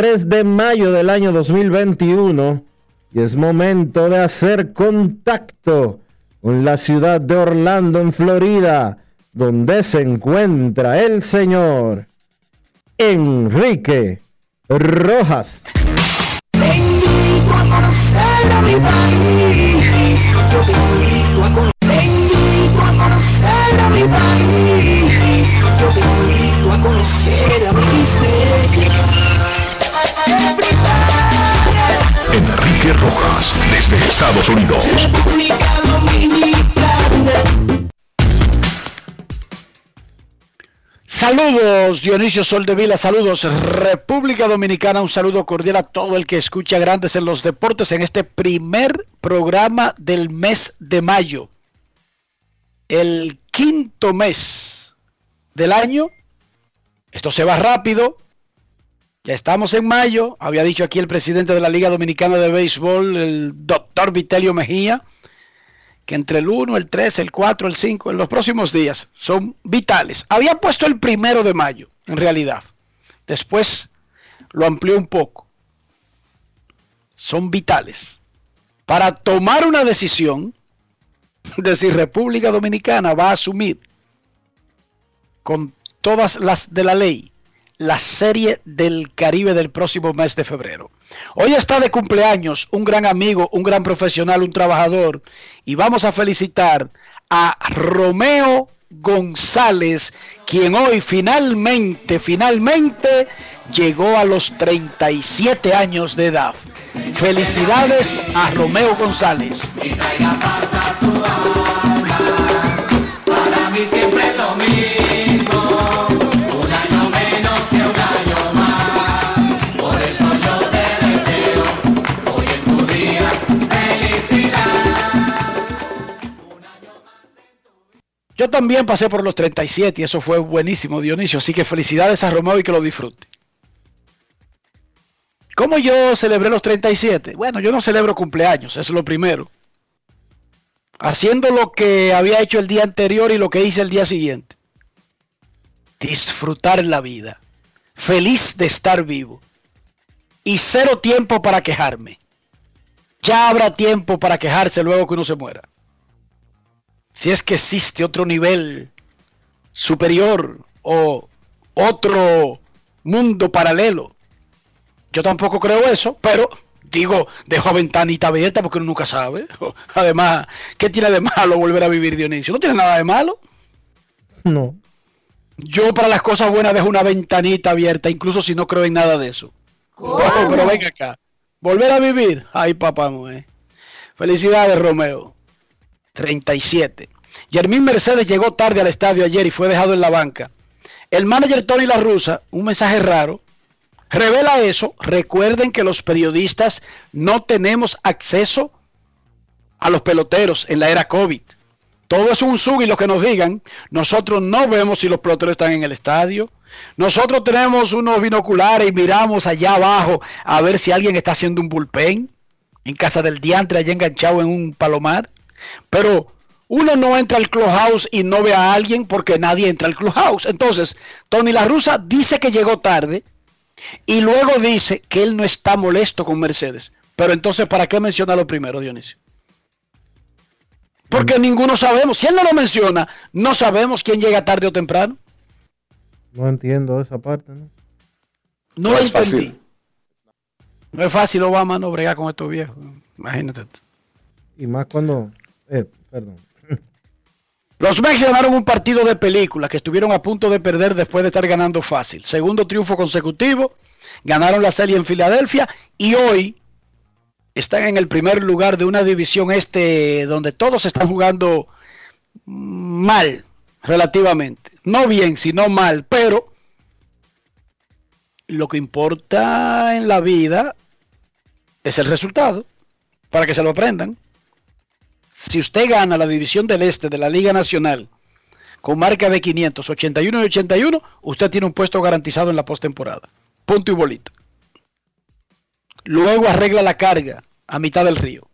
3 de mayo del año 2021 y es momento de hacer contacto con la ciudad de Orlando, en Florida, donde se encuentra el señor Enrique Rojas. Enrique Rojas, desde Estados Unidos. Saludos Dionisio Soldevila, saludos República Dominicana, un saludo cordial a todo el que escucha Grandes en los Deportes en este primer programa del mes de mayo. El quinto mes del año. Esto se va rápido, ya estamos en mayo, había dicho aquí el presidente de la Liga Dominicana de Béisbol, el doctor Vitelio Mejía, que entre el 1, el 3, el 4, el 5, en los próximos días son vitales. Había puesto el primero de mayo, en realidad. Después lo amplió un poco. Son vitales para tomar una decisión de si República Dominicana va a asumir con todas las de la ley la Serie del Caribe del próximo mes de febrero. Hoy está de cumpleaños un gran amigo, un gran profesional, un trabajador y vamos a felicitar a Romeo González, quien hoy finalmente, finalmente llegó a los 37 años de edad. Felicidades a Romeo González. Yo también pasé por los 37 y eso fue buenísimo, Dionisio. Así que felicidades a Romeo y que lo disfrute. ¿Cómo yo celebré los 37? Bueno, yo no celebro cumpleaños, eso es lo primero. Haciendo lo que había hecho el día anterior y lo que hice el día siguiente. Disfrutar la vida. Feliz de estar vivo. Y cero tiempo para quejarme. Ya habrá tiempo para quejarse luego que uno se muera si es que existe otro nivel superior o otro mundo paralelo. Yo tampoco creo eso, pero digo, dejo ventanita abierta porque uno nunca sabe. Además, ¿qué tiene de malo volver a vivir Dionisio? No tiene nada de malo. No. Yo para las cosas buenas dejo una ventanita abierta, incluso si no creo en nada de eso. pero venga acá. Volver a vivir. Ay, papá, mujer. Felicidades, Romeo. 37. Jermín Mercedes llegó tarde al estadio ayer y fue dejado en la banca. El manager Tony La Russa, un mensaje raro, revela eso. Recuerden que los periodistas no tenemos acceso a los peloteros en la era COVID. Todo es un sub y lo que nos digan. Nosotros no vemos si los peloteros están en el estadio. Nosotros tenemos unos binoculares y miramos allá abajo a ver si alguien está haciendo un bullpen en casa del diantre allá enganchado en un palomar. Pero uno no entra al clubhouse y no ve a alguien porque nadie entra al clubhouse. Entonces, Tony La Russa dice que llegó tarde y luego dice que él no está molesto con Mercedes. Pero entonces, ¿para qué menciona lo primero, Dionisio? Porque mm. ninguno sabemos. Si él no lo menciona, no sabemos quién llega tarde o temprano. No entiendo esa parte, ¿no? No, es fácil. No es fácil, Obama, no bregar con estos viejos. Imagínate. Y más cuando. Eh, perdón. Los Mex ganaron un partido de película que estuvieron a punto de perder después de estar ganando fácil. Segundo triunfo consecutivo. Ganaron la serie en Filadelfia y hoy están en el primer lugar de una división este donde todos están jugando mal relativamente. No bien, sino mal, pero lo que importa en la vida es el resultado, para que se lo aprendan. Si usted gana la división del este de la Liga Nacional con marca de 500, 81 y 81, usted tiene un puesto garantizado en la postemporada. Punto y bolita. Luego arregla la carga a mitad del río.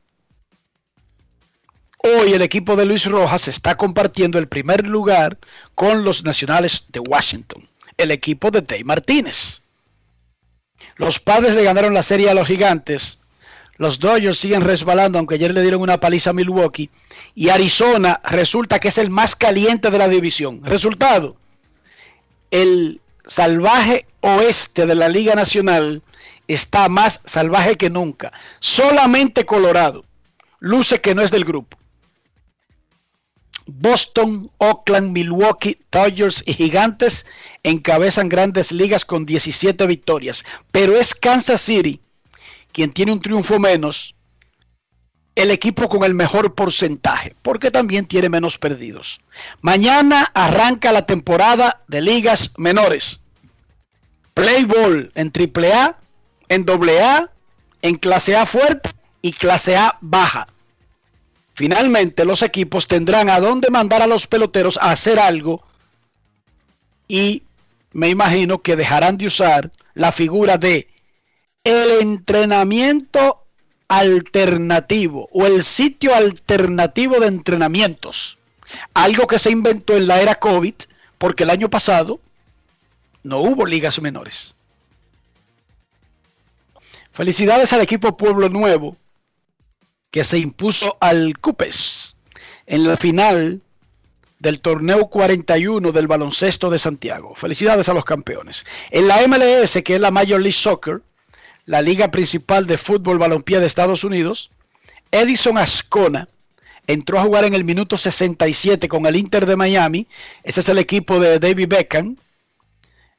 Hoy el equipo de Luis Rojas está compartiendo el primer lugar con los Nacionales de Washington, el equipo de Tay Martínez. Los padres le ganaron la serie a los gigantes. Los Dodgers siguen resbalando, aunque ayer le dieron una paliza a Milwaukee. Y Arizona resulta que es el más caliente de la división. Resultado, el salvaje oeste de la Liga Nacional está más salvaje que nunca. Solamente Colorado luce que no es del grupo. Boston, Oakland, Milwaukee, Dodgers y Gigantes encabezan grandes ligas con 17 victorias. Pero es Kansas City quien tiene un triunfo menos, el equipo con el mejor porcentaje, porque también tiene menos perdidos. Mañana arranca la temporada de ligas menores. Play ball en AAA, en AA, en clase A fuerte y clase A baja. Finalmente los equipos tendrán a dónde mandar a los peloteros a hacer algo y me imagino que dejarán de usar la figura de el entrenamiento alternativo o el sitio alternativo de entrenamientos. Algo que se inventó en la era COVID porque el año pasado no hubo ligas menores. Felicidades al equipo Pueblo Nuevo que se impuso al Cupes en la final del torneo 41 del baloncesto de Santiago. Felicidades a los campeones. En la MLS, que es la Major League Soccer, la liga principal de fútbol balompié de Estados Unidos, Edison Ascona entró a jugar en el minuto 67 con el Inter de Miami. Ese es el equipo de David Beckham.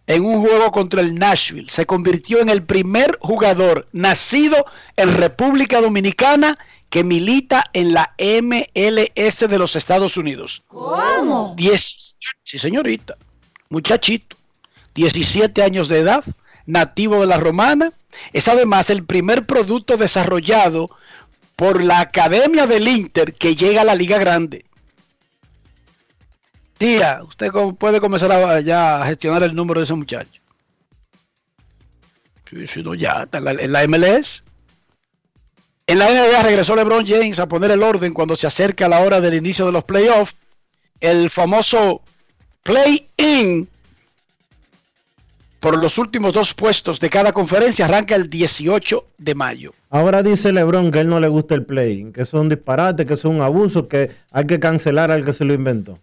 En un juego contra el Nashville. Se convirtió en el primer jugador nacido en República Dominicana que milita en la MLS de los Estados Unidos. ¿Cómo? sí, señorita. Muchachito. 17 años de edad, nativo de la Romana. Es además el primer producto desarrollado por la Academia del Inter que llega a la Liga Grande. Tía, usted puede comenzar ya a gestionar el número de ese muchacho. Si no, ya en la, en la MLS. En la NBA regresó LeBron James a poner el orden cuando se acerca la hora del inicio de los playoffs. El famoso play-in por los últimos dos puestos de cada conferencia arranca el 18 de mayo. Ahora dice LeBron que a él no le gusta el play-in, que es un disparate, que es un abuso, que hay que cancelar al que se lo inventó.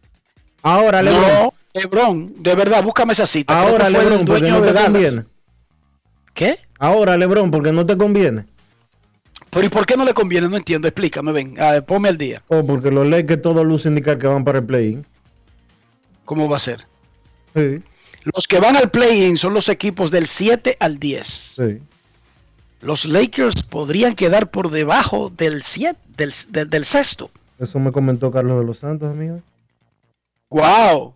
Ahora LeBron. No, LeBron, de verdad, búscame esa cita. Ahora LeBron, porque no te conviene. ¿Qué? Ahora LeBron, porque no te conviene. Pero ¿y por qué no le conviene? No entiendo, explícame, ven, a ver, ponme al día. Oh, porque los leyes que todo luz indica que van para el play-in. ¿Cómo va a ser? Sí. Los que van al play-in son los equipos del 7 al 10. Sí. Los Lakers podrían quedar por debajo del 7, del, sexto. Eso me comentó Carlos de los Santos, amigo. ¡Wow!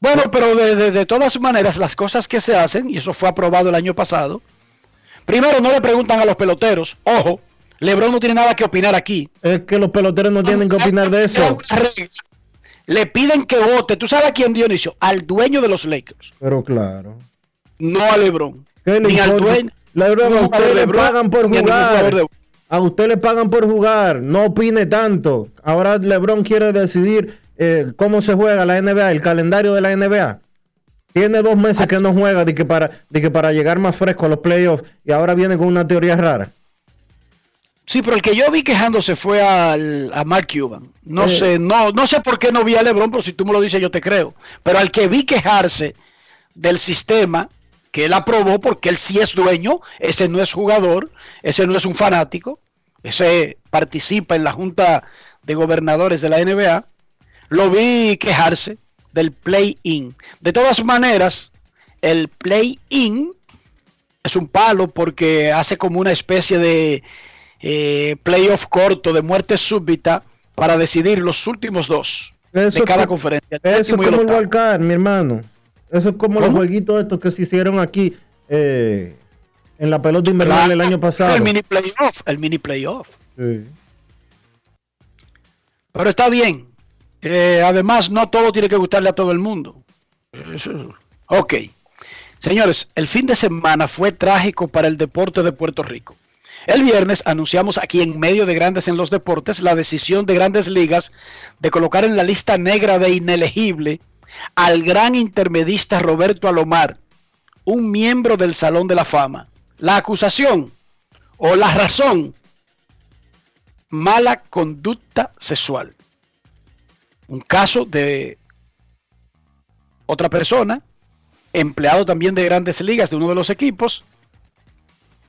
Bueno, pero de, todas maneras, las cosas que se hacen, y eso fue aprobado el año pasado, primero no le preguntan a los peloteros, ojo, Lebron no tiene nada que opinar aquí. Es que los peloteros no tienen que opinar de eso. Le piden que vote, ¿tú sabes a quién, Dionisio? Al dueño de los Lakers. Pero claro. No a Lebron. Ni al dueño. Lebron, a usted le pagan por jugar. A usted le pagan por jugar. No opine tanto. Ahora Lebron quiere decidir eh, cómo se juega la NBA, el calendario de la NBA. Tiene dos meses que no juega de que, para, de que para llegar más fresco a los playoffs y ahora viene con una teoría rara. Sí, pero el que yo vi quejándose fue al, a Mark Cuban. No eh. sé, no, no sé por qué no vi a LeBron, pero si tú me lo dices yo te creo. Pero al que vi quejarse del sistema que él aprobó, porque él sí es dueño, ese no es jugador, ese no es un fanático, ese participa en la junta de gobernadores de la NBA, lo vi quejarse del play-in. De todas maneras, el play-in es un palo porque hace como una especie de eh, playoff corto de muerte súbita para decidir los últimos dos de cada conferencia. Eso es como el Walcard, mi hermano. Eso es como los jueguitos estos que se hicieron aquí eh, en la pelota invernal el año pasado. El mini playoff, el mini playoff. Pero está bien. Eh, además, no todo tiene que gustarle a todo el mundo. Ok. Señores, el fin de semana fue trágico para el deporte de Puerto Rico. El viernes anunciamos aquí en medio de Grandes en los Deportes la decisión de Grandes Ligas de colocar en la lista negra de inelegible al gran intermedista Roberto Alomar, un miembro del Salón de la Fama. La acusación o la razón, mala conducta sexual un caso de otra persona, empleado también de grandes ligas de uno de los equipos,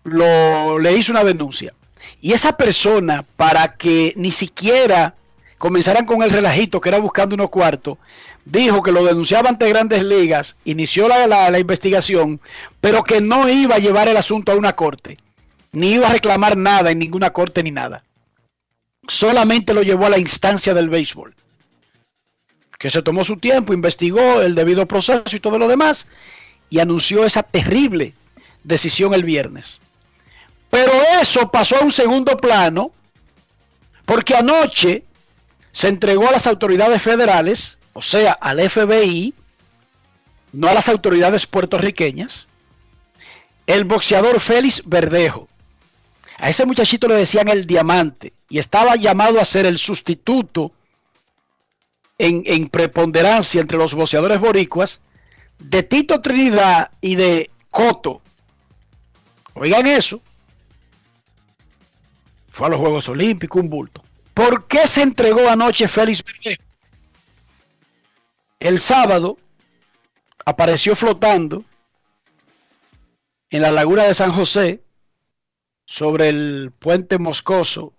lo, le hizo una denuncia. Y esa persona, para que ni siquiera comenzaran con el relajito que era buscando unos cuartos, dijo que lo denunciaba ante grandes ligas, inició la, la, investigación, pero que no iba a llevar el asunto a una corte, ni iba a reclamar nada en ninguna corte ni nada. Solamente lo llevó a la instancia del béisbol que se tomó su tiempo, investigó el debido proceso y todo lo demás, y anunció esa terrible decisión el viernes. Pero eso pasó a un segundo plano, porque anoche se entregó a las autoridades federales, o sea, al FBI, no a las autoridades puertorriqueñas, el boxeador Félix Verdejo. A ese muchachito le decían el diamante y estaba llamado a ser el sustituto en, preponderancia entre los boxeadores boricuas de Tito Trinidad y de Coto. Oigan eso. Fue a los Juegos Olímpicos, un bulto. ¿Por qué se entregó anoche Félix Verdejo? El sábado apareció flotando en la laguna de San José sobre el puente Moscoso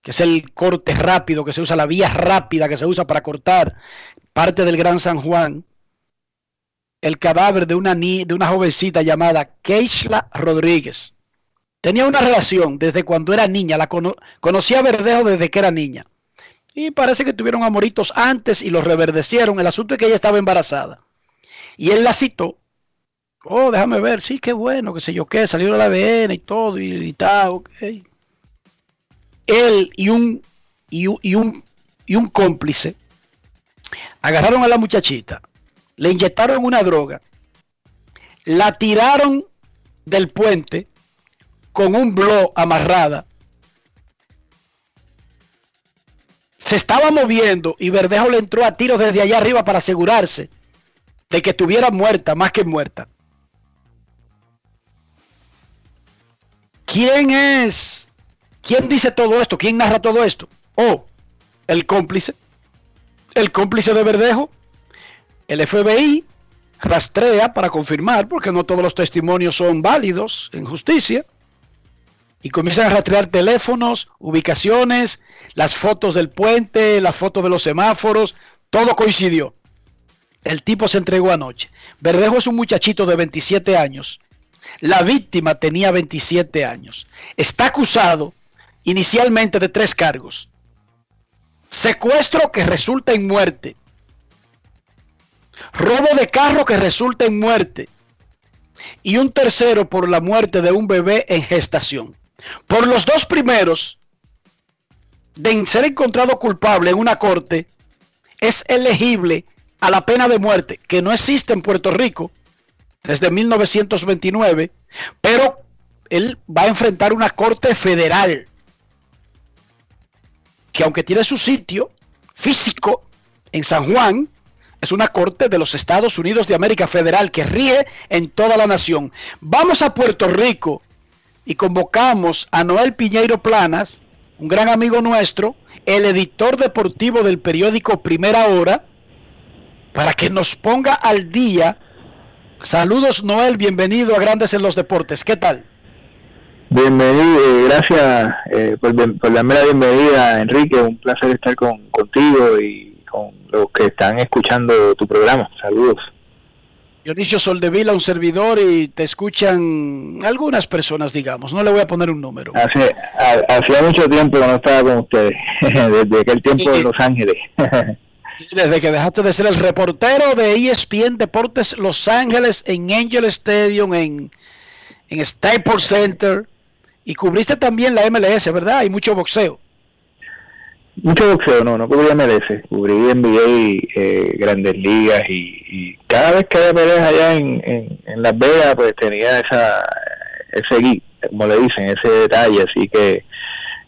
que es el corte rápido que se usa, la vía rápida que se usa para cortar parte del Gran San Juan, el cadáver de una, de una jovencita llamada Keishla Rodríguez. Tenía una relación desde cuando era niña, la conocía a Verdejo desde que era niña. Y parece que tuvieron amoritos antes y los reverdecieron. El asunto es que ella estaba embarazada. Y él la citó. Oh, déjame ver, sí, qué bueno, qué sé yo qué, salió la ADN y todo y, y tal, ok él y un, y, un, y un cómplice agarraron a la muchachita, le inyectaron una droga, la tiraron del puente con un blog amarrada. Se estaba moviendo y Verdejo le entró a tiros desde allá arriba para asegurarse de que estuviera muerta, más que muerta. ¿Quién es ¿Quién dice todo esto? ¿Quién narra todo esto? Oh, el cómplice. El cómplice de Verdejo. El FBI rastrea para confirmar, porque no todos los testimonios son válidos en justicia. Y comienzan a rastrear teléfonos, ubicaciones, las fotos del puente, las fotos de los semáforos. Todo coincidió. El tipo se entregó anoche. Verdejo es un muchachito de 27 años. La víctima tenía 27 años. Está acusado inicialmente de tres cargos. secuestro que resulta en muerte, robo de carro que resulta en muerte y un tercero por la muerte de un bebé en gestación. Por los dos primeros, de ser encontrado culpable en una corte, es elegible a la pena de muerte, que no existe en Puerto Rico desde 1929, pero él va a enfrentar una corte federal que aunque tiene su sitio físico en San Juan, es una corte de los Estados Unidos de América Federal que rige en toda la nación. Vamos a Puerto Rico y convocamos a Noel Piñeiro Planas, un gran amigo nuestro, el editor deportivo del periódico Primera Hora, para que nos ponga al día. Saludos Noel, bienvenido a Grandes en los Deportes. ¿Qué tal? Bienvenido, eh, gracias eh, por, la bienvenida, Enrique. Un placer estar con, contigo y con los que están escuchando tu programa. Saludos. Dionisio Soldevila, un servidor, y te escuchan algunas personas, digamos. No le voy a poner un número. Hace, hacía mucho tiempo que no estaba con ustedes, desde aquel tiempo de Los Ángeles. desde que dejaste de ser el reportero de ESPN Deportes Los Ángeles en Angel Stadium, en, en Staples Center y cubriste también la MLS, ¿verdad? Hay mucho boxeo. Mucho boxeo, no, no cubrí MLS, cubrí NBA, eh, Grandes Ligas y, cada vez que había peleas allá en, en, Las Vegas, pues tenía esa, ese como le dicen, ese detalle, así que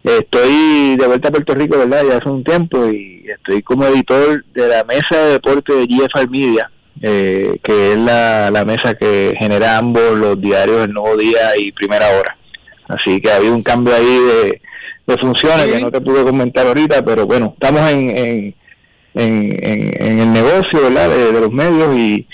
estoy de vuelta a Puerto Rico, ¿verdad? Ya hace un tiempo y estoy como editor de la mesa de deporte de GFR Media, eh, que es la, la mesa que genera ambos los diarios El Nuevo Día y Primera Hora. Así que ha habido un cambio ahí de, funciones que no te pude comentar ahorita, pero bueno, estamos en, en, en, el negocio ¿verdad? De, los medios y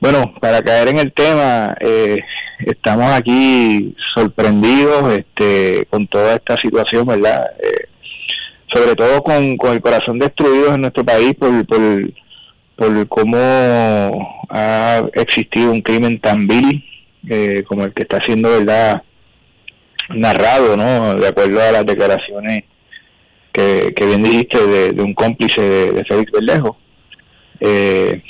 bueno, para caer en el tema, eh, estamos aquí sorprendidos este, con toda esta situación, ¿verdad? Eh, sobre todo con, con el corazón destruido en nuestro país por, por, por cómo ha existido un crimen tan vil eh, como el que está haciendo, ¿verdad? Narrado, ¿no? De acuerdo a las declaraciones que, que bien dijiste de, un cómplice de, Félix Berlejo. Eh,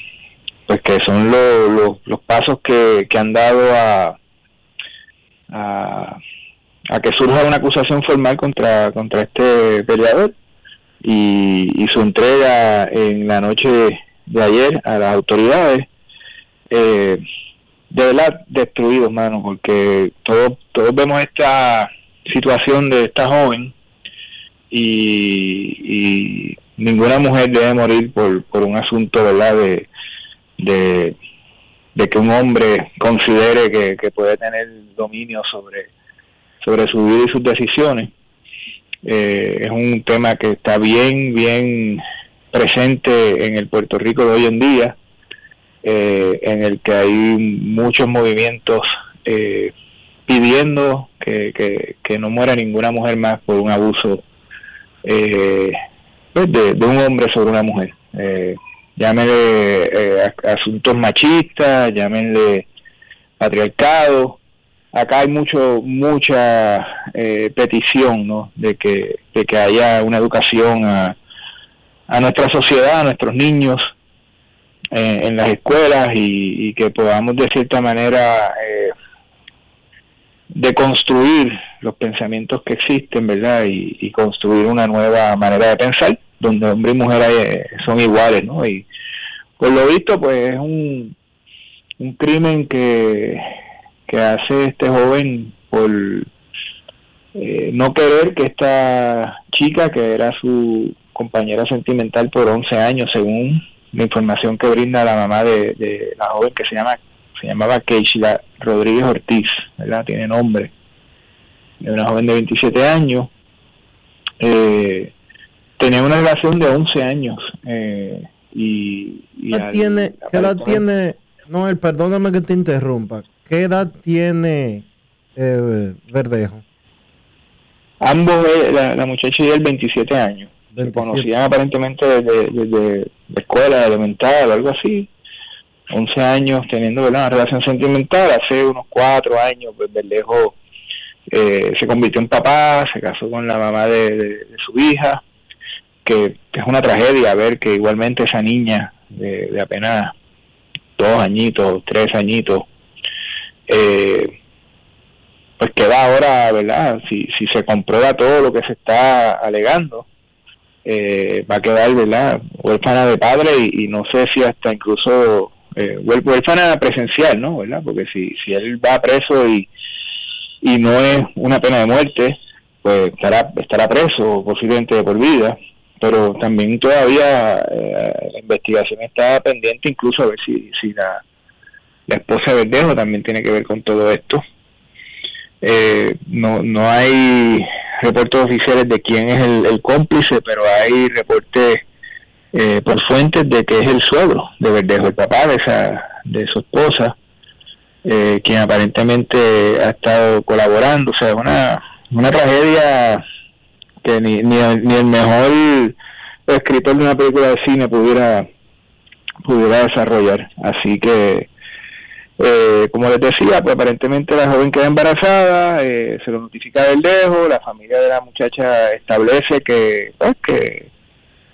pues que son los pasos que, que han dado a, a, que surja una acusación formal contra, contra este peleador y, y su entrega en la noche de ayer a las autoridades. Eh, de verdad destruidos, mano, porque todos todos vemos esta situación de esta joven y, ninguna mujer debe morir por, por un asunto, ¿verdad?, de, de, que un hombre considere que, puede tener dominio sobre, sobre su vida y sus decisiones. Eh, es un tema que está bien, bien presente en el Puerto Rico de hoy en día eh, en el que hay muchos movimientos eh, pidiendo que, que, no muera ninguna mujer más por un abuso eh, pues de, un hombre sobre una mujer. Eh, llámenle asuntos machistas, llámenle patriarcado. Acá hay mucho mucha petición ¿no? de, que, de que haya una educación a, a nuestra sociedad, a nuestros niños, en las escuelas y, que podamos de cierta manera eh, deconstruir los pensamientos que existen, ¿verdad? Y, construir una nueva manera de pensar, donde hombre y mujer eh, son iguales, ¿no? Y por lo visto, pues es un, un crimen que, que hace este joven por eh, no querer que esta chica, que era su compañera sentimental por 11 años, según la información que brinda la mamá de, la joven que se llama se llamaba Keishla Rodríguez Ortiz, ¿verdad? Tiene nombre. De una joven de 27 años. Eh, tenía una relación de 11 años. Eh, y, ¿Qué, tiene, ¿Qué edad tiene? Noel, perdóname que te interrumpa. ¿Qué edad tiene eh, Verdejo? Ambos, eh, la, la muchacha y él, 27 años se conocían aparentemente desde, desde la escuela elemental o algo así. 11 años teniendo una relación sentimental, hace unos 4 años, pues Berlejo eh, se convirtió en papá, se casó con la mamá de, su hija que, es una tragedia ver que igualmente esa niña de, apenas dos añitos, tres añitos, eh, pues queda ahora, ¿verdad? Si, si se comprueba todo lo que se está alegando, eh, va a quedar, ¿verdad? Huérfana de padre y, no sé si hasta incluso eh, huérfana presencial, ¿no? ¿verdad? Porque si, si él va preso y, y no es una pena de muerte, pues estará, estará preso posiblemente por vida, pero también todavía eh, la investigación está pendiente incluso a ver si, si la, la esposa de Verdejo también tiene que ver con todo esto. Eh, no, no hay reportes oficiales de quién es el, cómplice, pero hay reportes eh, por fuentes de que es el suegro de Verdejo, el papá de, esa, de su esposa, eh, quien aparentemente ha estado colaborando. O sea, una, una tragedia que ni, ni, ni el mejor escritor de una película de cine pudiera pudiera desarrollar. Así que eh, como les decía, pues aparentemente la joven queda embarazada, eh, se lo notifica del dejo, la familia de la muchacha establece que, pues, que,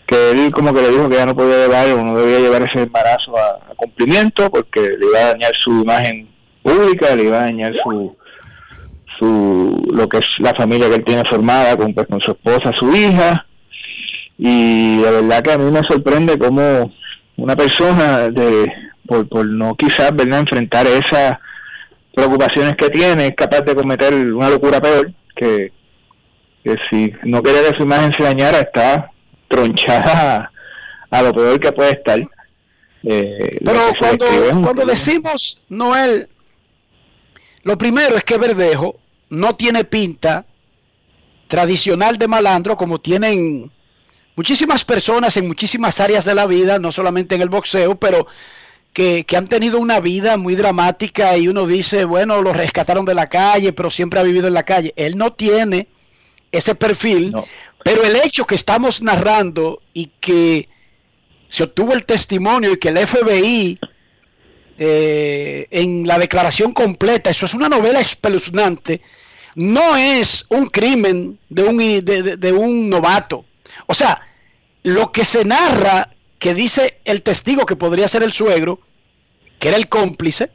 él como que le dijo que ya no podía llevar o no debía llevar ese embarazo a, cumplimiento porque le iba a dañar su imagen pública, le iba a dañar su, su lo que es la familia que él tiene formada con, pues, con su esposa, su hija, y la verdad que a mí me sorprende cómo una persona de por, por no quizás ¿verdad? enfrentar esas preocupaciones que tiene, es capaz de cometer una locura peor, que, que si no quiere que su imagen se dañara, está tronchada a, lo peor que puede estar. Eh, Pero cuando, cuando decimos Noel, lo primero es que Verdejo no tiene pinta tradicional de malandro como tienen muchísimas personas en muchísimas áreas de la vida, no solamente en el boxeo, pero que, han tenido una vida muy dramática y uno dice, bueno, lo rescataron de la calle, pero siempre ha vivido en la calle. Él no tiene ese perfil, pero el hecho que estamos narrando y que se obtuvo el testimonio y que el FBI eh, en la declaración completa, eso es una novela espeluznante, no es un crimen de un, de un novato. O sea, lo que se narra que dice el testigo que podría ser el suegro, que era el cómplice,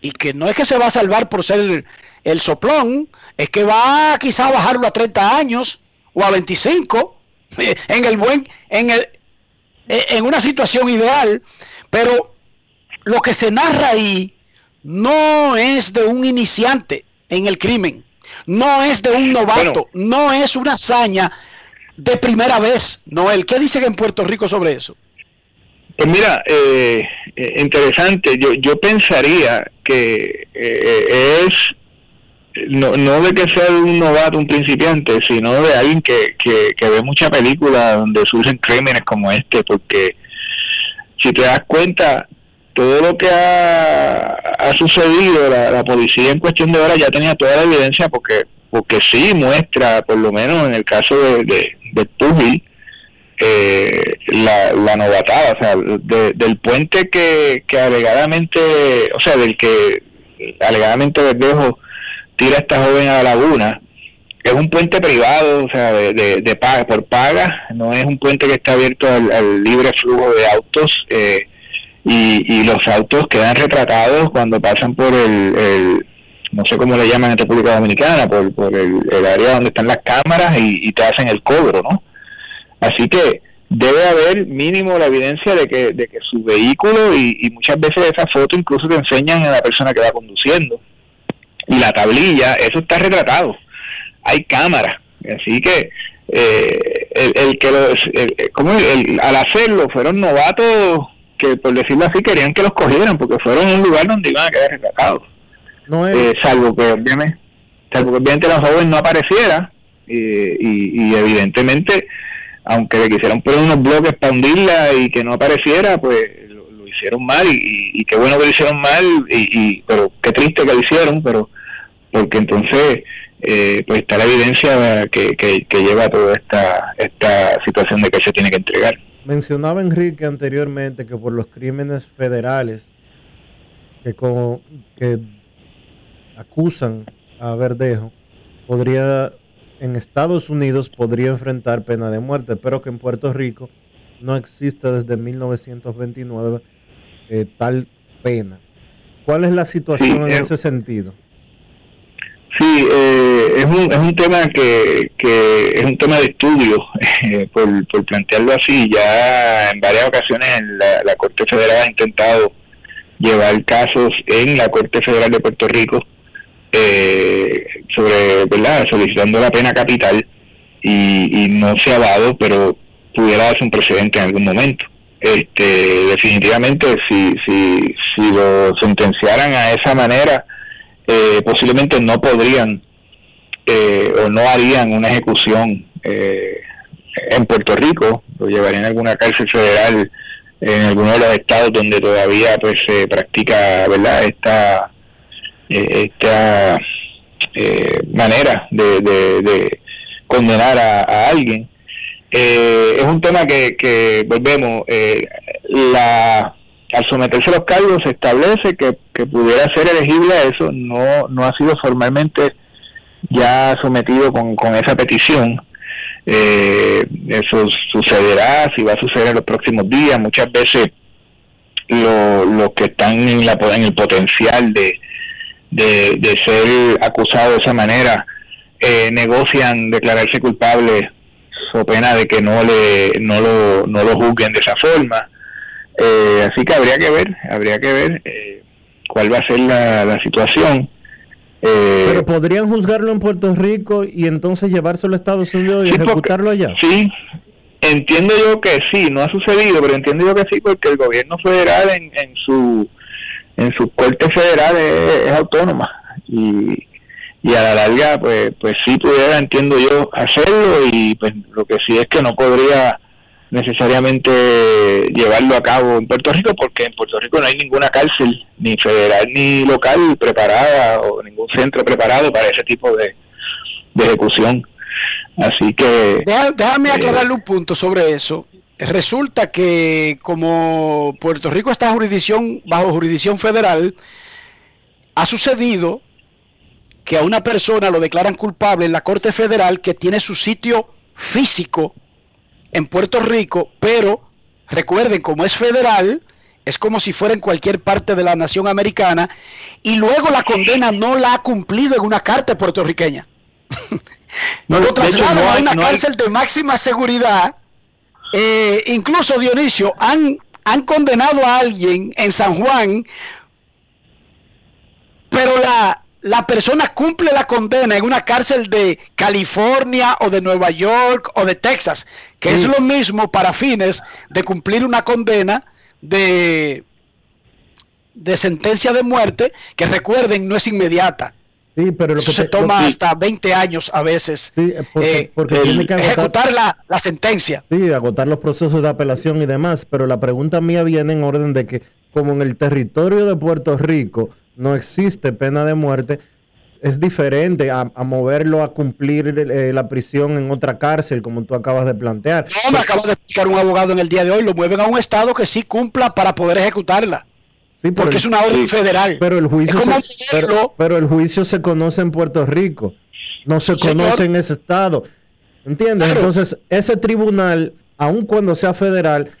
y que no es que se va a salvar por ser el, soplón, es que va quizá a bajarlo a 30 años o a 25 en el buen en el en una situación ideal, pero lo que se narra ahí no es de un iniciante en el crimen, no es de un novato, no es una hazaña de primera vez. Noel, ¿qué dicen en Puerto Rico sobre eso? Pues mira, eh, eh, interesante. Yo, yo pensaría que eh, es no, no de que sea un novato, un principiante, sino de alguien que, que, ve mucha película donde surgen crímenes como este, porque si te das cuenta, todo lo que ha, sucedido, la, policía en cuestión de horas ya tenía toda la evidencia, porque porque sí muestra, por lo menos en el caso de, de, de eh, la, la novatada, o sea, del puente que, que alegadamente, o sea, del que alegadamente Verdejo tira esta joven a la laguna, es un puente privado, o sea, de, paga, por paga, no es un puente que está abierto al, libre flujo de autos eh, y, y los autos quedan retratados cuando pasan por el, no sé cómo le llaman en República Dominicana, por, por el, área donde están las cámaras y te hacen el cobro, ¿no? Así que debe haber mínimo la evidencia de que, de que su vehículo y, muchas veces esa foto incluso te enseñan a la persona que va conduciendo. Y la tablilla, eso está retratado. Hay cámara. Así que eh, el, que los, como al hacerlo fueron novatos que por decirlo así querían que los cogieran porque fueron un lugar donde iban a quedar retratados. No eh, salvo que obviamente, salvo que obviamente la joven no apareciera y, y evidentemente aunque le quisieron poner unos bloques para y que no apareciera, pues lo, hicieron mal y, qué bueno que lo hicieron mal, y, pero qué triste que lo hicieron, pero porque entonces eh, pues está la evidencia que, que, lleva toda esta, esta situación de que se tiene que entregar. Mencionaba Enrique anteriormente que por los crímenes federales que, que acusan a Verdejo, podría en Estados Unidos podría enfrentar pena de muerte, pero que en Puerto Rico no existe desde 1929 eh, tal pena. ¿Cuál es la situación en ese sentido? Sí, eh, es, un, es un tema que, que es un tema de estudio, eh, por, por, plantearlo así. Ya en varias ocasiones la, la, Corte Federal ha intentado llevar casos en la Corte Federal de Puerto Rico eh, sobre, ¿verdad?, solicitando la pena capital y, y no se ha dado, pero pudiera darse un precedente en algún momento. Este, definitivamente, si, si, lo sentenciaran a esa manera, eh, posiblemente no podrían eh, o no harían una ejecución eh, en Puerto Rico, lo llevarían a alguna cárcel federal en alguno de los estados donde todavía pues se practica verdad esta esta manera de, de, condenar a, alguien es un tema que, que volvemos la al someterse a los cargos se establece que, pudiera ser elegible a eso, no, no ha sido formalmente ya sometido con, con esa petición. Eh, eso sucederá, si va a suceder en los próximos días, muchas veces los que están en, la, en el potencial de, de, ser acusados de esa manera eh, negocian declararse culpables o pena de que no le no lo, no lo juzguen de esa forma eh, así que habría que ver, habría que ver eh, cuál va a ser la, situación. Eh, Pero podrían juzgarlo en Puerto Rico y entonces llevárselo a Estados Unidos y ejecutarlo allá. Sí, entiendo yo que sí, no ha sucedido, pero entiendo yo que sí porque el gobierno federal en, en su en su corte federal es, autónoma. Y, y a la larga pues pues sí pudiera entiendo yo hacerlo y pues lo que sí es que no podría necesariamente llevarlo a cabo en Puerto Rico porque en Puerto Rico no hay ninguna cárcel ni federal ni local preparada o ningún centro preparado para ese tipo de, ejecución. Así que déjame eh, aclararle un punto sobre eso resulta que como Puerto Rico está jurisdicción bajo jurisdicción federal ha sucedido que a una persona lo declaran culpable en la Corte Federal que tiene su sitio físico en Puerto Rico, pero recuerden, como es federal, es como si fuera en cualquier parte de la nación americana, y luego la condena no la ha cumplido en una carta puertorriqueña. no, lo trasladan a una cárcel de máxima seguridad. Eh, incluso Dionisio, han, han condenado a alguien en San Juan, pero la, la persona cumple la condena en una cárcel de California o de Nueva York o de Texas, que es lo mismo para fines de cumplir una condena de, de sentencia de muerte, que recuerden no es inmediata. Sí, pero lo que se toma hasta 20 años a veces sí, porque, eh, tiene que ejecutar la, la, sentencia. Sí, agotar los procesos de apelación y demás, pero la pregunta mía viene en orden de que como en el territorio de Puerto Rico no existe pena de muerte, es diferente a, moverlo a cumplir eh, la prisión en otra cárcel, como tú acabas de plantear. No, me acaba de explicar un abogado en el día de hoy, lo mueven a un estado que sí cumpla para poder ejecutarla. Sí, porque es una orden federal. Pero el juicio, se, pero, el juicio se conoce en Puerto Rico, no se conoce en ese estado. ¿Entiendes? Entonces, ese tribunal, aun cuando sea federal,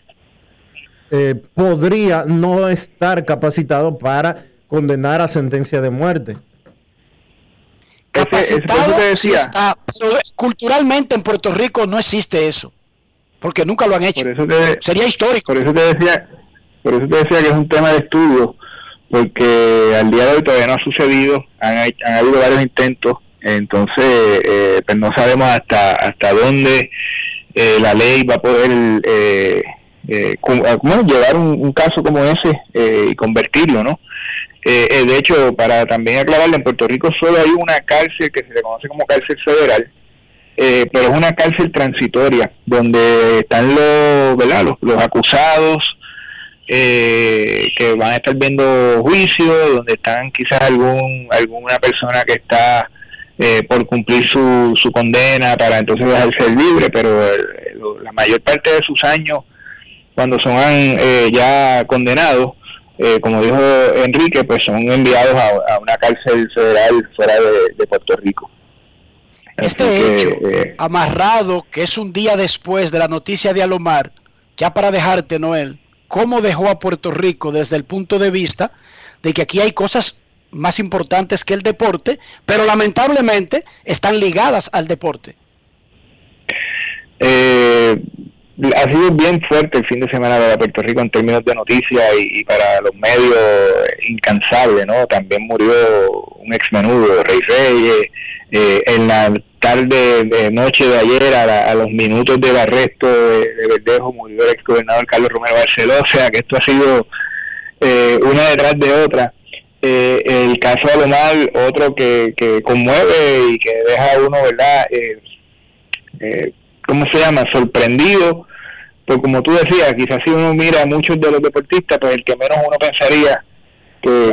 eh, podría no estar capacitado para condenar a sentencia de muerte. Capacitado está, culturalmente en Puerto Rico no existe eso, porque nunca lo han hecho. Sería histórico. Por eso te decía, por eso te decía que es un tema de estudio, porque al día de hoy todavía no ha sucedido, han, habido varios intentos, entonces eh, pues no sabemos hasta hasta dónde eh, la ley va a poder eh, eh llevar un, caso como ese y convertirlo, ¿no? Eh, eh, de hecho, para también aclararle, en Puerto Rico solo hay una cárcel que se le conoce como cárcel federal, eh, pero es una cárcel transitoria, donde están los, ¿verdad? los, acusados que van a estar viendo juicio, donde están quizás algún alguna persona que está por cumplir su, su condena para entonces dejarse libre, pero la mayor parte de sus años, cuando son ya condenados, eh, como dijo Enrique, pues son enviados a, una cárcel federal fuera de, Puerto Rico. Este hecho, eh, amarrado, que es un día después de la noticia de Alomar, ya para dejarte, Noel, cómo dejó a Puerto Rico desde el punto de vista de que aquí hay cosas más importantes que el deporte, pero lamentablemente están ligadas al deporte. Eh, ha sido bien fuerte el fin de semana para Puerto Rico en términos de noticias y, para los medios incansable, ¿no? También murió un ex menudo, Rey Reyes, eh, en la tarde, de noche de ayer, a, los minutos del arresto de, Verdejo, murió el ex gobernador Carlos Romero Barceló, o sea que esto ha sido eh, una detrás de otra. Eh, el caso de Alomar, otro que, que conmueve y que deja a uno, ¿verdad? Eh, eh ¿cómo se llama? Sorprendido, pues como tú decías, quizás si uno mira a muchos de los deportistas, pues el que menos uno pensaría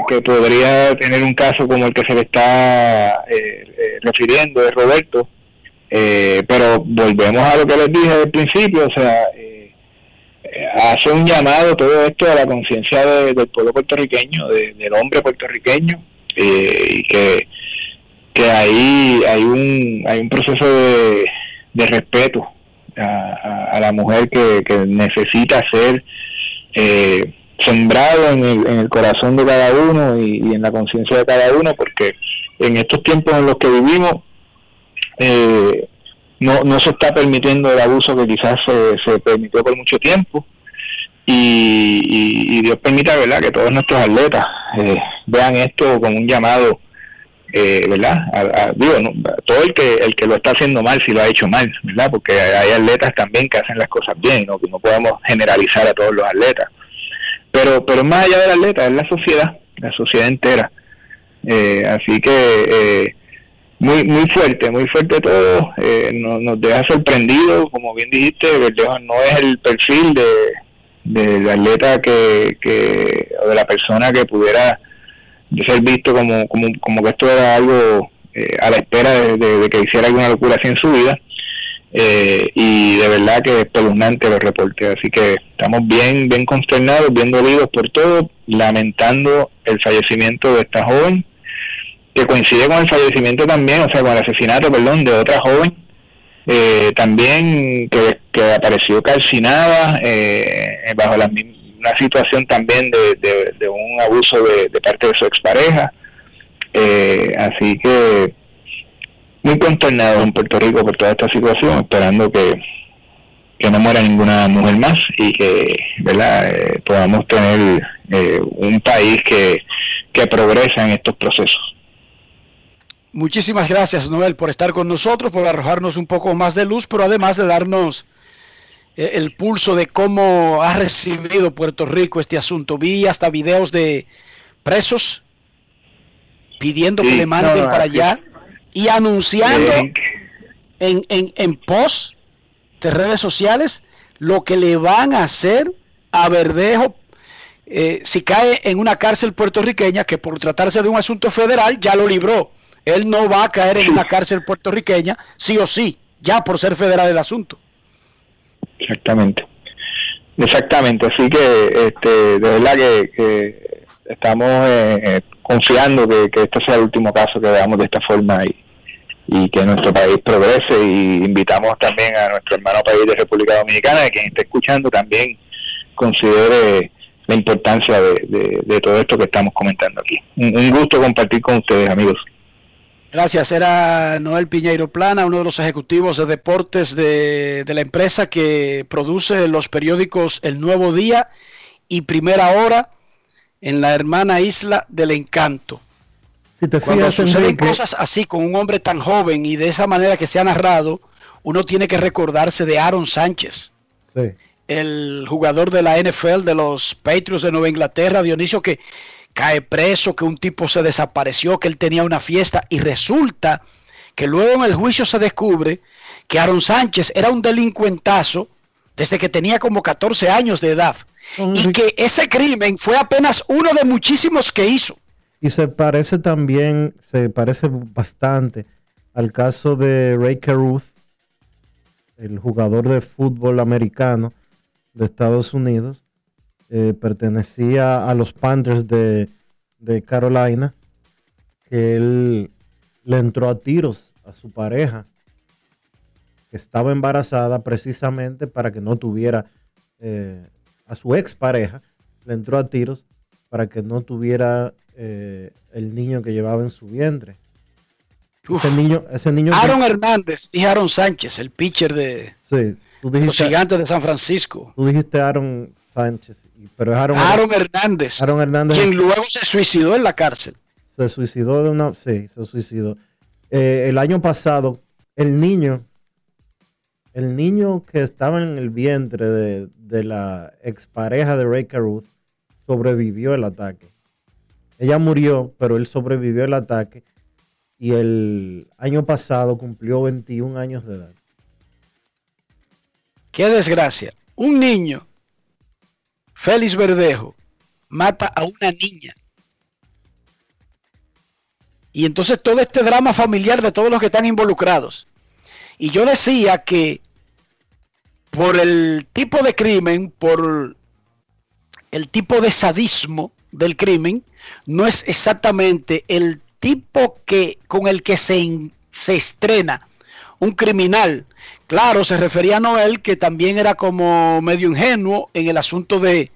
que, podría tener un caso como el que se le está eh, eh, refiriendo es Roberto, eh, pero volvemos a lo que les dije al principio, o sea, hace un llamado todo esto a la conciencia del pueblo puertorriqueño, del hombre puertorriqueño, y que, que ahí hay un, hay un proceso de de respeto a, la mujer que, necesita ser eh, sembrado en el, en el, corazón de cada uno y, en la conciencia de cada uno, porque en estos tiempos en los que vivimos eh, no, no se está permitiendo el abuso que quizás se, permitió por mucho tiempo. Y, Dios permita verdad que todos nuestros atletas eh, vean esto como un llamado eh, ¿verdad? digo, todo el que el que lo está haciendo mal, si lo ha hecho mal, ¿verdad? Porque hay atletas también que hacen las cosas bien, ¿no? Que no podemos generalizar a todos los atletas. Pero pero más allá del atleta, es la sociedad, la sociedad entera. Eh, así que eh, muy muy fuerte, muy fuerte todo. Eh, nos, deja sorprendido, como bien dijiste, no es el perfil de del atleta que, que o de la persona que pudiera ser visto como, como, como que esto era algo eh, a la espera de, que hiciera alguna locura así en su vida. Eh, y de verdad que es espeluznante los reportes. Así que estamos bien, bien consternados, bien dolidos por todo, lamentando el fallecimiento de esta joven, que coincide con el fallecimiento también, o sea, con el asesinato, perdón, de otra joven, eh, también que, apareció calcinada bajo las mismas una situación también de, un abuso de, parte de su expareja. Eh, así que muy consternado en Puerto Rico por toda esta situación, esperando que, que no muera ninguna mujer más y que verdad eh, podamos tener eh, un país que, que progresa en estos procesos. Muchísimas gracias, Noel, por estar con nosotros, por arrojarnos un poco más de luz, pero además de darnos eh, el pulso de cómo ha recibido Puerto Rico este asunto. Vi hasta videos de presos pidiendo que le manden para allá y anunciando en, en, en post de redes sociales lo que le van a hacer a Verdejo eh, si cae en una cárcel puertorriqueña que por tratarse de un asunto federal ya lo libró. Él no va a caer en una cárcel puertorriqueña sí o sí, ya por ser federal el asunto. Exactamente. Exactamente, así que este, de verdad que, estamos eh, confiando que, que este sea el último caso que veamos de esta forma y, y que nuestro país progrese y invitamos también a nuestro hermano país de República Dominicana, quien esté escuchando también considere la importancia de, de, todo esto que estamos comentando aquí. un gusto compartir con ustedes, amigos. Gracias, era Noel Piñeiro Plana, uno de los ejecutivos de deportes de, la empresa que produce los periódicos El Nuevo Día y Primera Hora en la hermana isla del encanto. Si te Cuando suceden cosas así con un hombre tan joven y de esa manera que se ha narrado, uno tiene que recordarse de Aaron Sánchez, el jugador de la NFL de los Patriots de Nueva Inglaterra, Dionisio, que cae preso, que un tipo se desapareció, que él tenía una fiesta y resulta que luego en el juicio se descubre que Aaron Sánchez era un delincuentazo desde que tenía como 14 años de edad. Y que ese crimen fue apenas uno de muchísimos que hizo. Y se parece también, se parece bastante al caso de Ray Caruth, el jugador de fútbol americano de Estados Unidos, eh, pertenecía a los Panthers de, Carolina, que él le entró a tiros a su pareja que estaba embarazada precisamente para que no tuviera eh, a su expareja, le entró a tiros para que no tuviera eh, el niño que llevaba en su vientre. Uf. Ese niño, ese niño que- Aaron Hernández y Aaron Sánchez, el pitcher de sí, tú los gigantes de San Francisco. tú dijiste Aaron Sánchez, pero es Aaron, Aaron Hernández, Aaron Hernández quien luego se suicidó en la cárcel. se suicidó de una, sí, se suicidó. Eh, el año pasado, el niño, el niño que estaba en el vientre de, de la expareja de Ray Caruth sobrevivió el ataque. Ella murió, pero él sobrevivió el ataque y el año pasado cumplió 21 años de edad. Qué desgracia. Un niño, Félix Verdejo, mata a una niña. Y entonces todo este drama familiar de todos los que están involucrados. Y yo decía que por el tipo de crimen, por el tipo de sadismo del crimen, no es exactamente el tipo que con el que se, se estrena un criminal. Claro, se refería a Noel, que también era como medio ingenuo en el asunto de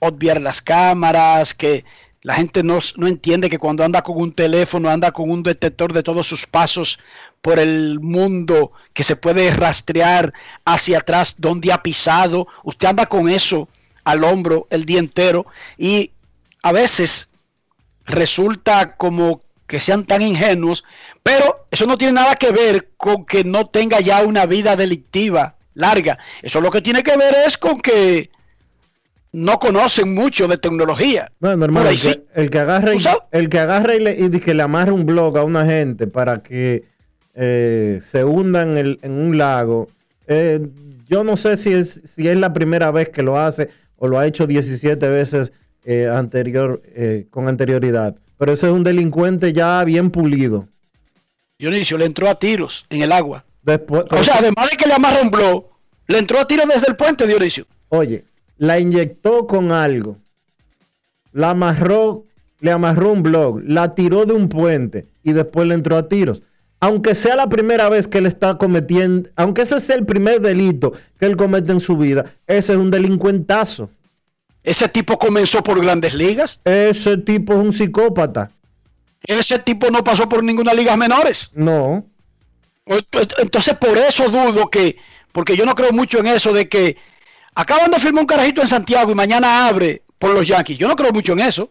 obviar las cámaras, que la gente no, no entiende que cuando anda con un teléfono, anda con un detector de todos sus pasos por el mundo, que se puede rastrear hacia atrás donde ha pisado. Usted anda con eso al hombro el día entero y a veces resulta como que sean tan ingenuos, pero eso no tiene nada que ver con que no tenga ya una vida delictiva larga. Eso lo que tiene que ver es con que no conocen mucho de tecnología. No, normal, el, que, sí. el que agarra y, ¿Tú sabes? el que agarra y, le, y que le amarre un blog a una gente para que eh, se hunda en, el- en un lago, eh, yo no sé si es, si es la primera vez que lo hace o lo ha hecho 17 veces eh, anterior, con anterioridad, pero ese es un delincuente ya bien pulido. Dionisio le entró a tiros en el agua. Después, O sea, además de que le amarra un blog, le entró a tiros desde el puente, Dionisio. Oye, la inyectó con algo. La amarró, le amarró un blog, la tiró de un puente y después le entró a tiros. Aunque sea la primera vez que él está cometiendo, aunque ese sea el primer delito que él comete en su vida, ese es un delincuentazo. Ese tipo comenzó por grandes ligas. Ese tipo es un psicópata. Ese tipo no pasó por ninguna liga menores. No. Entonces por eso dudo que, porque yo no creo mucho en eso de que acaban de firmar un carajito en Santiago y mañana abre por los Yankees. Yo no creo mucho en eso.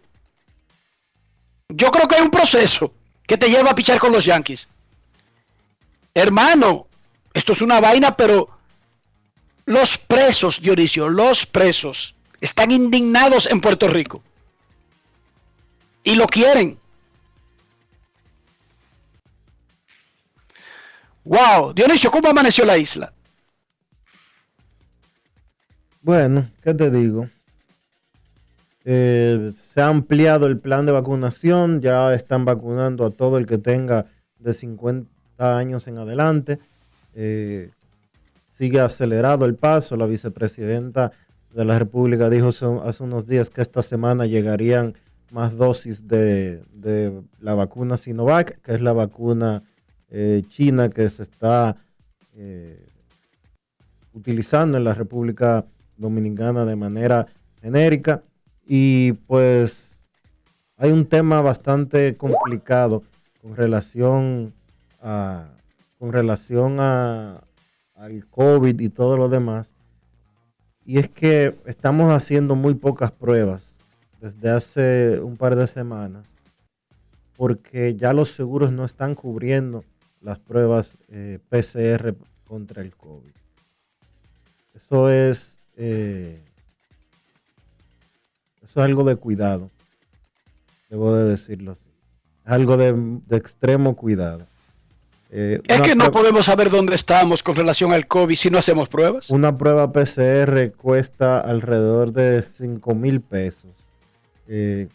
Yo creo que hay un proceso que te lleva a pichar con los Yankees. Hermano, esto es una vaina, pero los presos, Dionisio, los presos están indignados en Puerto Rico. Y lo quieren. Wow, Dionisio, ¿cómo amaneció la isla? Bueno, ¿qué te digo? Eh, se ha ampliado el plan de vacunación, ya están vacunando a todo el que tenga de 50 años en adelante. Eh, sigue acelerado el paso. La vicepresidenta de la República dijo hace, unos días que esta semana llegarían más dosis de, de la vacuna Sinovac, que es la vacuna eh, china que se está eh, utilizando en la República Dominicana de manera genérica. Y pues hay un tema bastante complicado con relación con relación a, al COVID y todo lo demás. Y es que estamos haciendo muy pocas pruebas desde hace un par de semanas porque ya los seguros no están cubriendo las pruebas eh, PCR contra el COVID. Eso es, eh, eso es algo de cuidado, debo de decirlo así. Es algo de extremo cuidado. Eh, Es que no podemos saber dónde estamos con relación al COVID si no hacemos pruebas. Una prueba PCR cuesta alrededor de 5 mil pesos. Eh,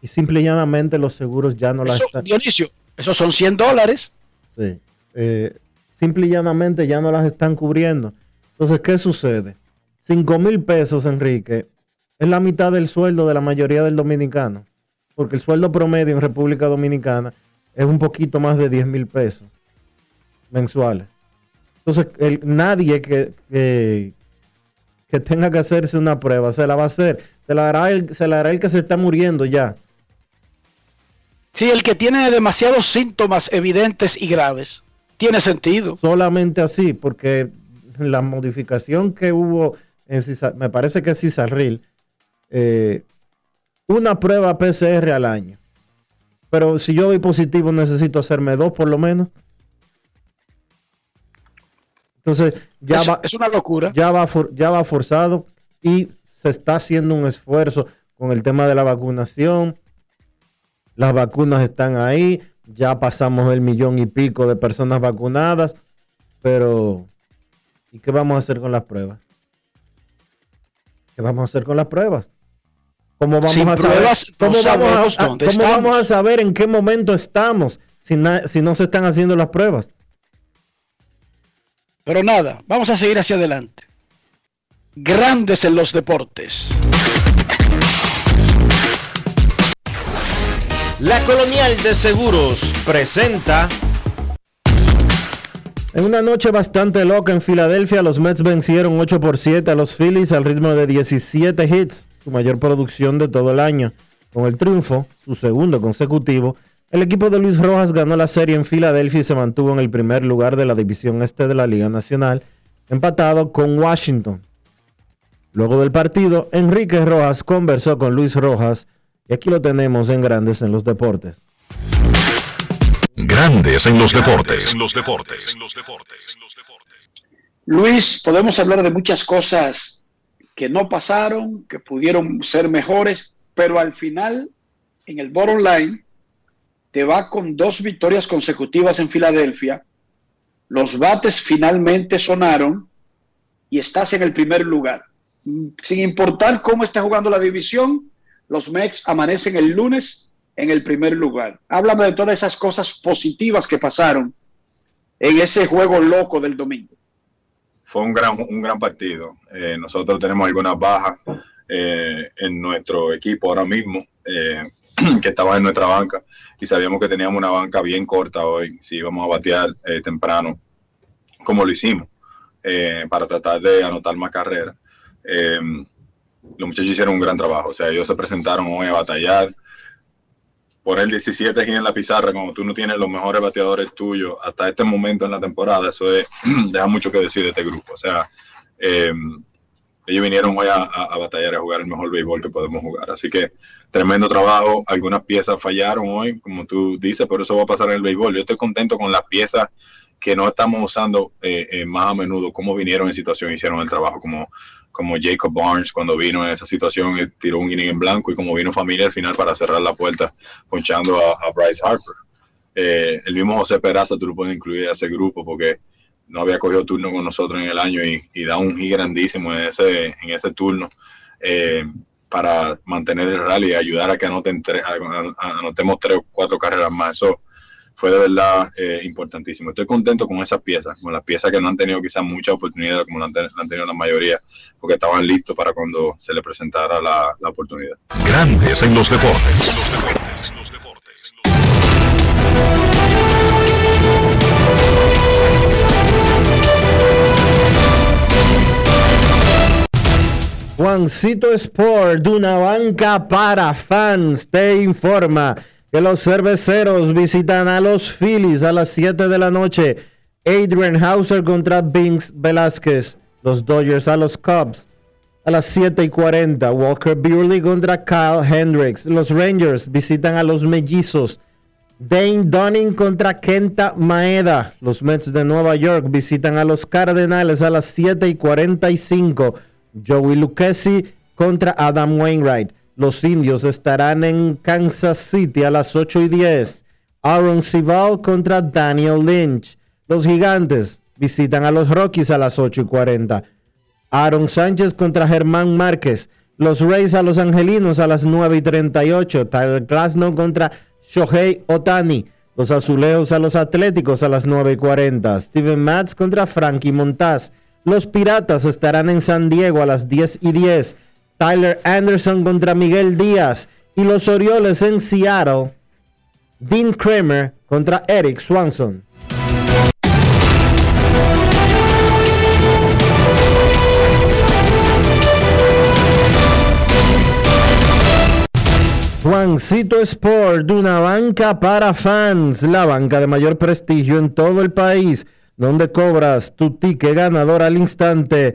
y simple y llanamente los seguros ya no la Eso, están. Dionisio, esos son 100 dólares. Sí. Eh, simple y llanamente ya no las están cubriendo. Entonces, ¿qué sucede? 5 mil pesos, Enrique, es la mitad del sueldo de la mayoría del dominicano. Porque el sueldo promedio en República Dominicana es un poquito más de 10 mil pesos mensuales. Entonces, nadie que, que, tenga que hacerse una prueba se la va a hacer. Se la, hará el, se la hará el que se está muriendo ya. Sí, el que tiene demasiados síntomas evidentes y graves. Tiene sentido. Solamente así, porque la modificación que hubo en me parece que es Cisarril, eh, una prueba PCR al año. Pero si yo doy positivo, necesito hacerme dos por lo menos. Entonces, ya va. Es una locura. Ya va, ya va forzado y se está haciendo un esfuerzo con el tema de la vacunación. Las vacunas están ahí. Ya pasamos el millón y pico de personas vacunadas. Pero, ¿y qué vamos a hacer con las pruebas? ¿Qué vamos a hacer con las pruebas? ¿Cómo vamos, a saber, ¿cómo, vamos a, ¿cómo vamos a saber en qué momento estamos si, si no se están haciendo las pruebas? Pero nada, vamos a seguir hacia adelante. Grandes en los deportes. La Colonial de Seguros presenta. En una noche bastante loca en Filadelfia, los Mets vencieron 8 por 7 a los Phillies al ritmo de 17 hits, su mayor producción de todo el año. Con el triunfo, su segundo consecutivo, el equipo de Luis Rojas ganó la serie en Filadelfia y se mantuvo en el primer lugar de la división este de la Liga Nacional, empatado con Washington. Luego del partido, Enrique Rojas conversó con Luis Rojas y aquí lo tenemos en Grandes en los Deportes. Grandes en los deportes. los deportes. Luis, podemos hablar de muchas cosas que no pasaron, que pudieron ser mejores, pero al final, en el bottom line, te va con dos victorias consecutivas en Filadelfia. Los bates finalmente sonaron y estás en el primer lugar. Sin importar cómo está jugando la división, los Mets amanecen el lunes en el primer lugar. Háblame de todas esas cosas positivas que pasaron en ese juego loco del domingo. Fue un gran, un gran partido. Eh, nosotros tenemos algunas bajas eh, en nuestro equipo ahora mismo, eh, que estaba en nuestra banca, y sabíamos que teníamos una banca bien corta hoy, si íbamos a batear temprano, como lo hicimos, para tratar de anotar más carreras. los muchachos hicieron un gran trabajo, o sea, ellos se presentaron hoy a batallar, poner 17 aquí en la pizarra cuando tú no tienes los mejores bateadores tuyos hasta este momento en la temporada, eso es, deja mucho que decir de este grupo. O sea, em, ellos vinieron hoy a, batallar, a jugar el mejor béisbol que podemos jugar. Así que tremendo trabajo. Algunas piezas fallaron hoy, como tú dices, pero eso va a pasar en el béisbol. Yo estoy contento con las piezas que no estamos usando eh, eh, más a menudo, cómo vinieron en situación, hicieron el trabajo, como como Jacob Barnes cuando vino en esa situación, tiró un inning en blanco y como vino familia al final para cerrar la puerta, ponchando a, Bryce Harper. Eh, el mismo José Peraza tú lo puedes incluir a ese grupo porque no había cogido turno con nosotros en el año y, da un hit grandísimo en ese, en ese turno eh, para mantener el rally y ayudar a que anoten anotemos tres o cuatro carreras más. Eso fue de verdad eh, importantísimo. Estoy contento con esas piezas, con las piezas que no han tenido quizás mucha oportunidad como la han, tenido la mayoría, porque estaban listos para cuando se les presentara la, oportunidad. Grandes en los deportes. Los deportes, los deportes. Juancito Sport, de una banca para fans, te informa que los cerveceros visitan a los Phillies a las 7 de la noche. Adrian Hauser contra Vince Velázquez. Los Dodgers a los Cubs a las 7 y 40. Walker Buehler contra Kyle Hendricks. Los Rangers visitan a los Mellizos. Dane Dunning contra Kenta Maeda. Los Mets de Nueva York visitan a los Cardenales a las 7 y 45. Joey Lucchesi contra Adam Wainwright. Los indios estarán en Kansas City a las 8 y 10. Aaron Sival contra Daniel Lynch. Los gigantes visitan a los Rockies a las 8 y 40. Aaron Sánchez contra Germán Márquez. Los Rays a los Angelinos a las 9 y 38. Tyler Glasnow contra Shohei Otani. Los Azulejos a los Atléticos a las 9 y 40. Steven Matz contra Frankie Montaz. Los Piratas estarán en San Diego a las 10 y 10. Tyler Anderson contra Miguel Díaz y los Orioles en Seattle. Dean Kramer contra Eric Swanson. Juancito Sport, de una banca para fans, la banca de mayor prestigio en todo el país, donde cobras tu ticket ganador al instante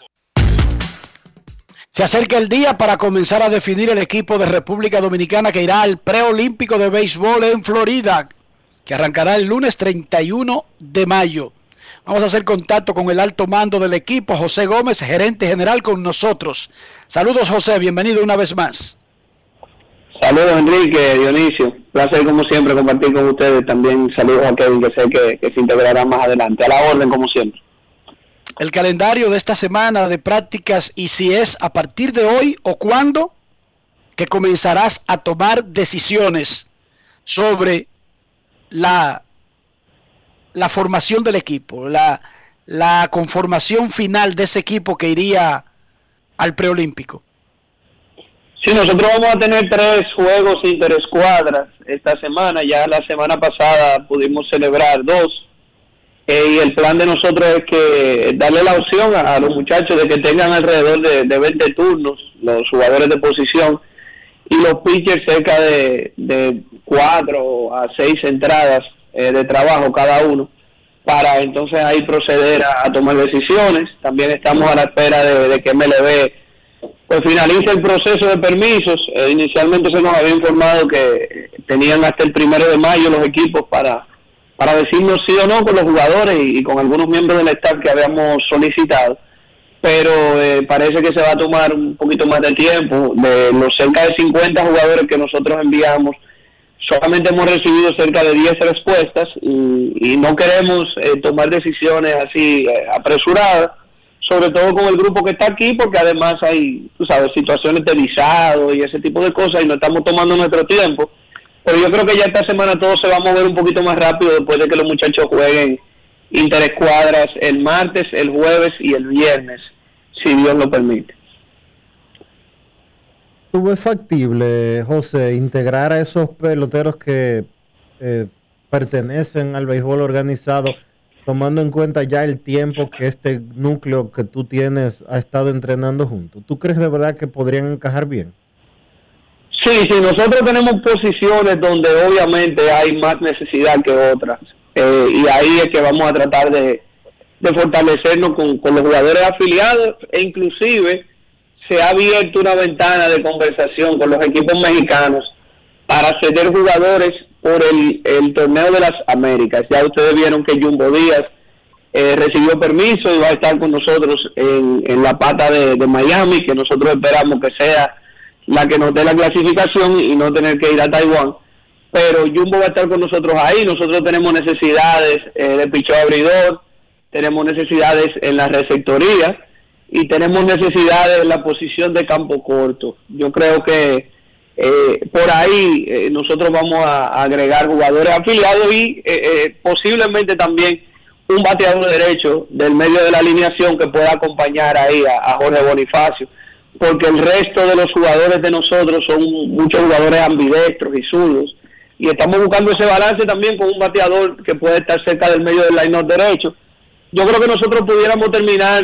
Se acerca el día para comenzar a definir el equipo de República Dominicana que irá al preolímpico de béisbol en Florida, que arrancará el lunes 31 de mayo. Vamos a hacer contacto con el alto mando del equipo, José Gómez, gerente general con nosotros. Saludos José, bienvenido una vez más. Saludos Enrique, Dionisio. Placer como siempre compartir con ustedes. También saludos a Kevin que sé que, se integrará más adelante. A la orden como siempre. El calendario de esta semana de prácticas y si es a partir de hoy o cuándo que comenzarás a tomar decisiones sobre la, la formación del equipo, la, la conformación final de ese equipo que iría al preolímpico. Sí, nosotros vamos a tener tres juegos interescuadras esta semana. Ya la semana pasada pudimos celebrar dos. Eh, y el plan de nosotros es que darle la opción a, los muchachos de que tengan alrededor de, de 20 turnos, los jugadores de posición, y los pitchers cerca de, de 4 a 6 entradas eh, de trabajo cada uno, para entonces ahí proceder a, tomar decisiones. También estamos a la espera de, de que MLB pues finaliza el proceso de permisos. Eh, inicialmente se nos había informado que tenían hasta el primero de mayo los equipos para, para decirnos sí o no con los jugadores y, con algunos miembros del staff que habíamos solicitado. Pero eh, parece que se va a tomar un poquito más de tiempo. De los cerca de 50 jugadores que nosotros enviamos, solamente hemos recibido cerca de 10 respuestas y, no queremos eh, tomar decisiones así apresuradas sobre todo con el grupo que está aquí, porque además hay, sabes, situaciones de visado y ese tipo de cosas y no estamos tomando nuestro tiempo. Pero yo creo que ya esta semana todo se va a mover un poquito más rápido después de que los muchachos jueguen interescuadras el martes, el jueves y el viernes, si Dios lo permite. ¿Tuvo factible, José, integrar a esos peloteros que eh, pertenecen al béisbol organizado? tomando en cuenta ya el tiempo que este núcleo que tú tienes ha estado entrenando juntos, ¿tú crees de verdad que podrían encajar bien? Sí, sí, nosotros tenemos posiciones donde obviamente hay más necesidad que otras. Eh, y ahí es que vamos a tratar de, fortalecernos con, los jugadores afiliados e inclusive se ha abierto una ventana de conversación con los equipos mexicanos para ceder jugadores por el, el torneo de las Américas. Ya ustedes vieron que Jumbo Díaz eh, recibió permiso y va a estar con nosotros en la pata de, Miami, que nosotros esperamos que sea la que nos dé la clasificación y no tener que ir a Taiwán. Pero Jumbo va a estar con nosotros ahí. Nosotros tenemos necesidades eh, de pichón abridor, tenemos necesidades en la receptoría y tenemos necesidades en la posición de campo corto. Yo creo que eh, por ahí eh, nosotros vamos a, agregar jugadores afiliados y eh, posiblemente también un bateador derecho del medio de la alineación que pueda acompañar ahí a, Jorge Bonifacio, porque el resto de los jugadores de nosotros son muchos jugadores ambidextros y zurdos, y estamos buscando ese balance también con un bateador que puede estar cerca del medio del line derecho. Yo creo que nosotros pudiéramos terminar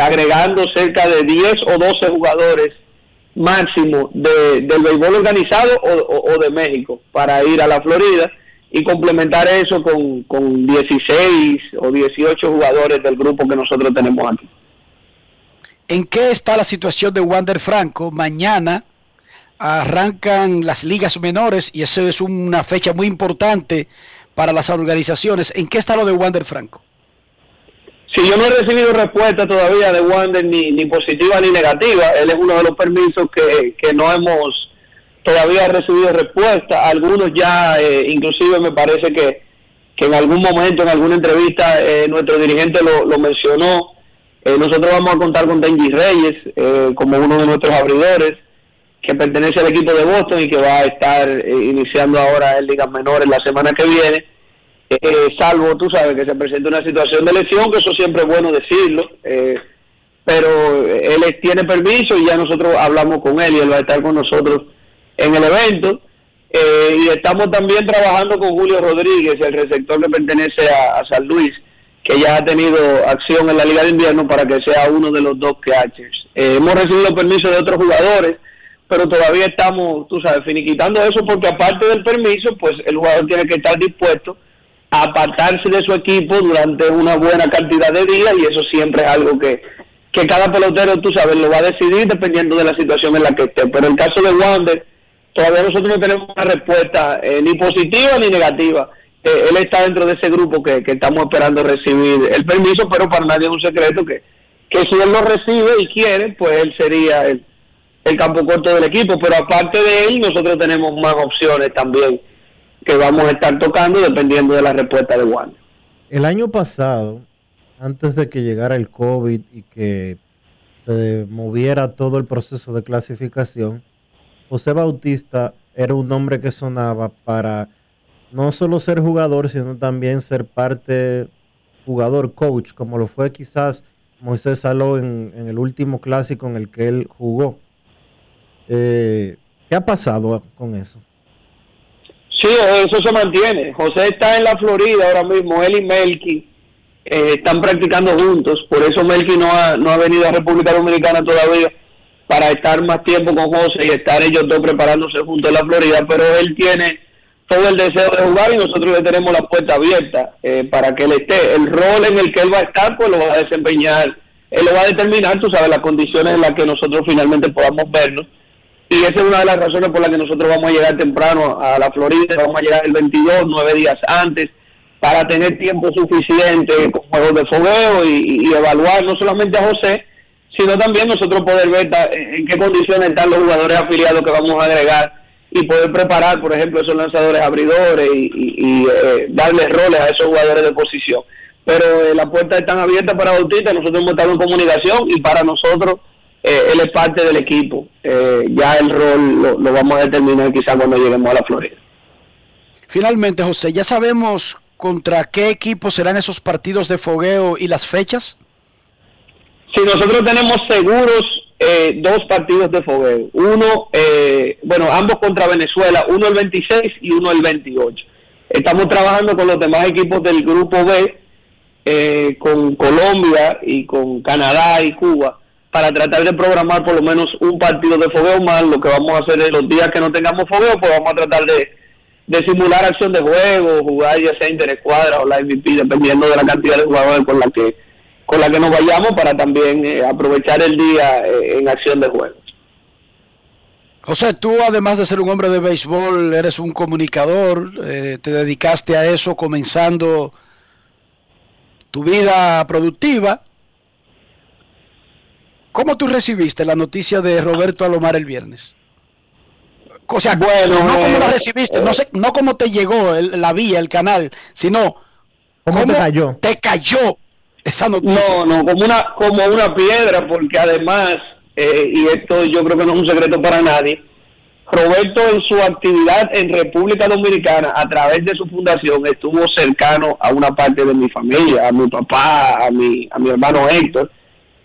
agregando cerca de 10 o 12 jugadores máximo de, del béisbol organizado o, de México para ir a la Florida y complementar eso con, con 16 o 18 jugadores del grupo que nosotros tenemos aquí. ¿En qué está la situación de Wander Franco? Mañana arrancan las ligas menores y eso es una fecha muy importante para las organizaciones. ¿En qué está lo de Wander Franco? Si yo no he recibido respuesta todavía de Wander, ni, ni positiva ni negativa. Él es uno de los permisos que, que no hemos todavía recibido respuesta. Algunos ya, eh, inclusive me parece que, que en algún momento, en alguna entrevista, eh, nuestro dirigente lo, lo mencionó. Eh, nosotros vamos a contar con Denji Reyes como uno de nuestros abridores, que pertenece al equipo de Boston y que va a estar iniciando ahora en ligas menores la semana que viene eh, salvo, tú sabes, que se presente una situación de lesión, que eso siempre es bueno decirlo, eh, pero él tiene permiso y ya nosotros hablamos con él y él va a estar con nosotros en el evento. Eh, y estamos también trabajando con Julio Rodríguez, el receptor que pertenece a, San Luis, que ya ha tenido acción en la Liga de Invierno para que sea uno de los dos catchers. Eh, hemos recibido permiso de otros jugadores, pero todavía estamos, tú sabes, finiquitando eso porque aparte del permiso, pues el jugador tiene que estar dispuesto a apartarse de su equipo durante una buena cantidad de días y eso siempre es algo que, que cada pelotero, tú sabes, lo va a decidir dependiendo de la situación en la que esté. Pero en el caso de Wander, todavía nosotros no tenemos una respuesta eh, ni positiva ni negativa. Eh, él está dentro de ese grupo que, estamos esperando recibir el permiso, pero para nadie es un secreto que, que si él lo recibe y quiere, pues él sería el, el campo corto del equipo. Pero aparte de él, nosotros tenemos más opciones también que vamos a estar tocando dependiendo de la respuesta de Wander. El año pasado, antes de que llegara el COVID y que se moviera todo el proceso de clasificación, José Bautista era un nombre que sonaba para no solo ser jugador, sino también ser parte jugador coach, como lo fue quizás Moisés Saló en, el último clásico en el que él jugó. Eh, ¿Qué ha pasado con eso? Sí, eso se mantiene. José está en la Florida ahora mismo, él y Melky eh, están practicando juntos, por eso Melky no ha, no ha venido a República Dominicana todavía para estar más tiempo con José y estar ellos dos preparándose juntos en la Florida, pero él tiene todo el deseo de jugar y nosotros le tenemos la puerta abierta eh, para que él esté. El rol en el que él va a estar, pues lo va a desempeñar, él lo va a determinar, tú sabes, las condiciones en las que nosotros finalmente podamos vernos. Y esa es una de las razones por las que nosotros vamos a llegar temprano a la Florida, vamos a llegar el 22, nueve días antes, para tener tiempo suficiente con juegos de fogueo y evaluar no solamente a José, sino también nosotros poder ver en qué condiciones están los jugadores afiliados que vamos a agregar y poder preparar, por ejemplo, esos lanzadores abridores y, eh, darles roles a esos jugadores de posición. Pero eh, las puertas están abiertas para Bautista, nosotros hemos estado en comunicación y para nosotros eh, él es parte del equipo. ya el rol lo, lo vamos a determinar quizás cuando lleguemos a la Florida. Finalmente, José, ¿ya sabemos contra qué equipo serán esos partidos de fogueo y las fechas? Si nosotros tenemos seguros eh, dos partidos de fogueo. Uno, eh, bueno, ambos contra Venezuela, uno el 26 y uno el 28. Estamos trabajando con los demás equipos del grupo B, eh, con Colombia y con Canadá y Cuba, para tratar de programar por lo menos un partido de fogueo más. Lo que vamos a hacer en los días que no tengamos fogueo, pues vamos a tratar de, de simular acción de juego, jugar ya sea interescuadra o la MVP, dependiendo de la cantidad de jugadores con la que con la que nos vayamos para también eh, aprovechar el día eh, en acción de juego. José, tú además de ser un hombre de béisbol, eres un comunicador, eh, te dedicaste a eso comenzando tu vida productiva. ¿Cómo tú recibiste la noticia de Roberto Alomar el viernes? O sea, bueno, no cómo la recibiste, no sé, no cómo te llegó la vía, el canal, sino cómo, te cayó. Te cayó no, no, como una, como una piedra, porque además, eh, y esto yo creo que no es un secreto para nadie, Roberto en su actividad en República Dominicana, a través de su fundación, estuvo cercano a una parte de mi familia, a mi papá, a mi, a mi hermano Héctor,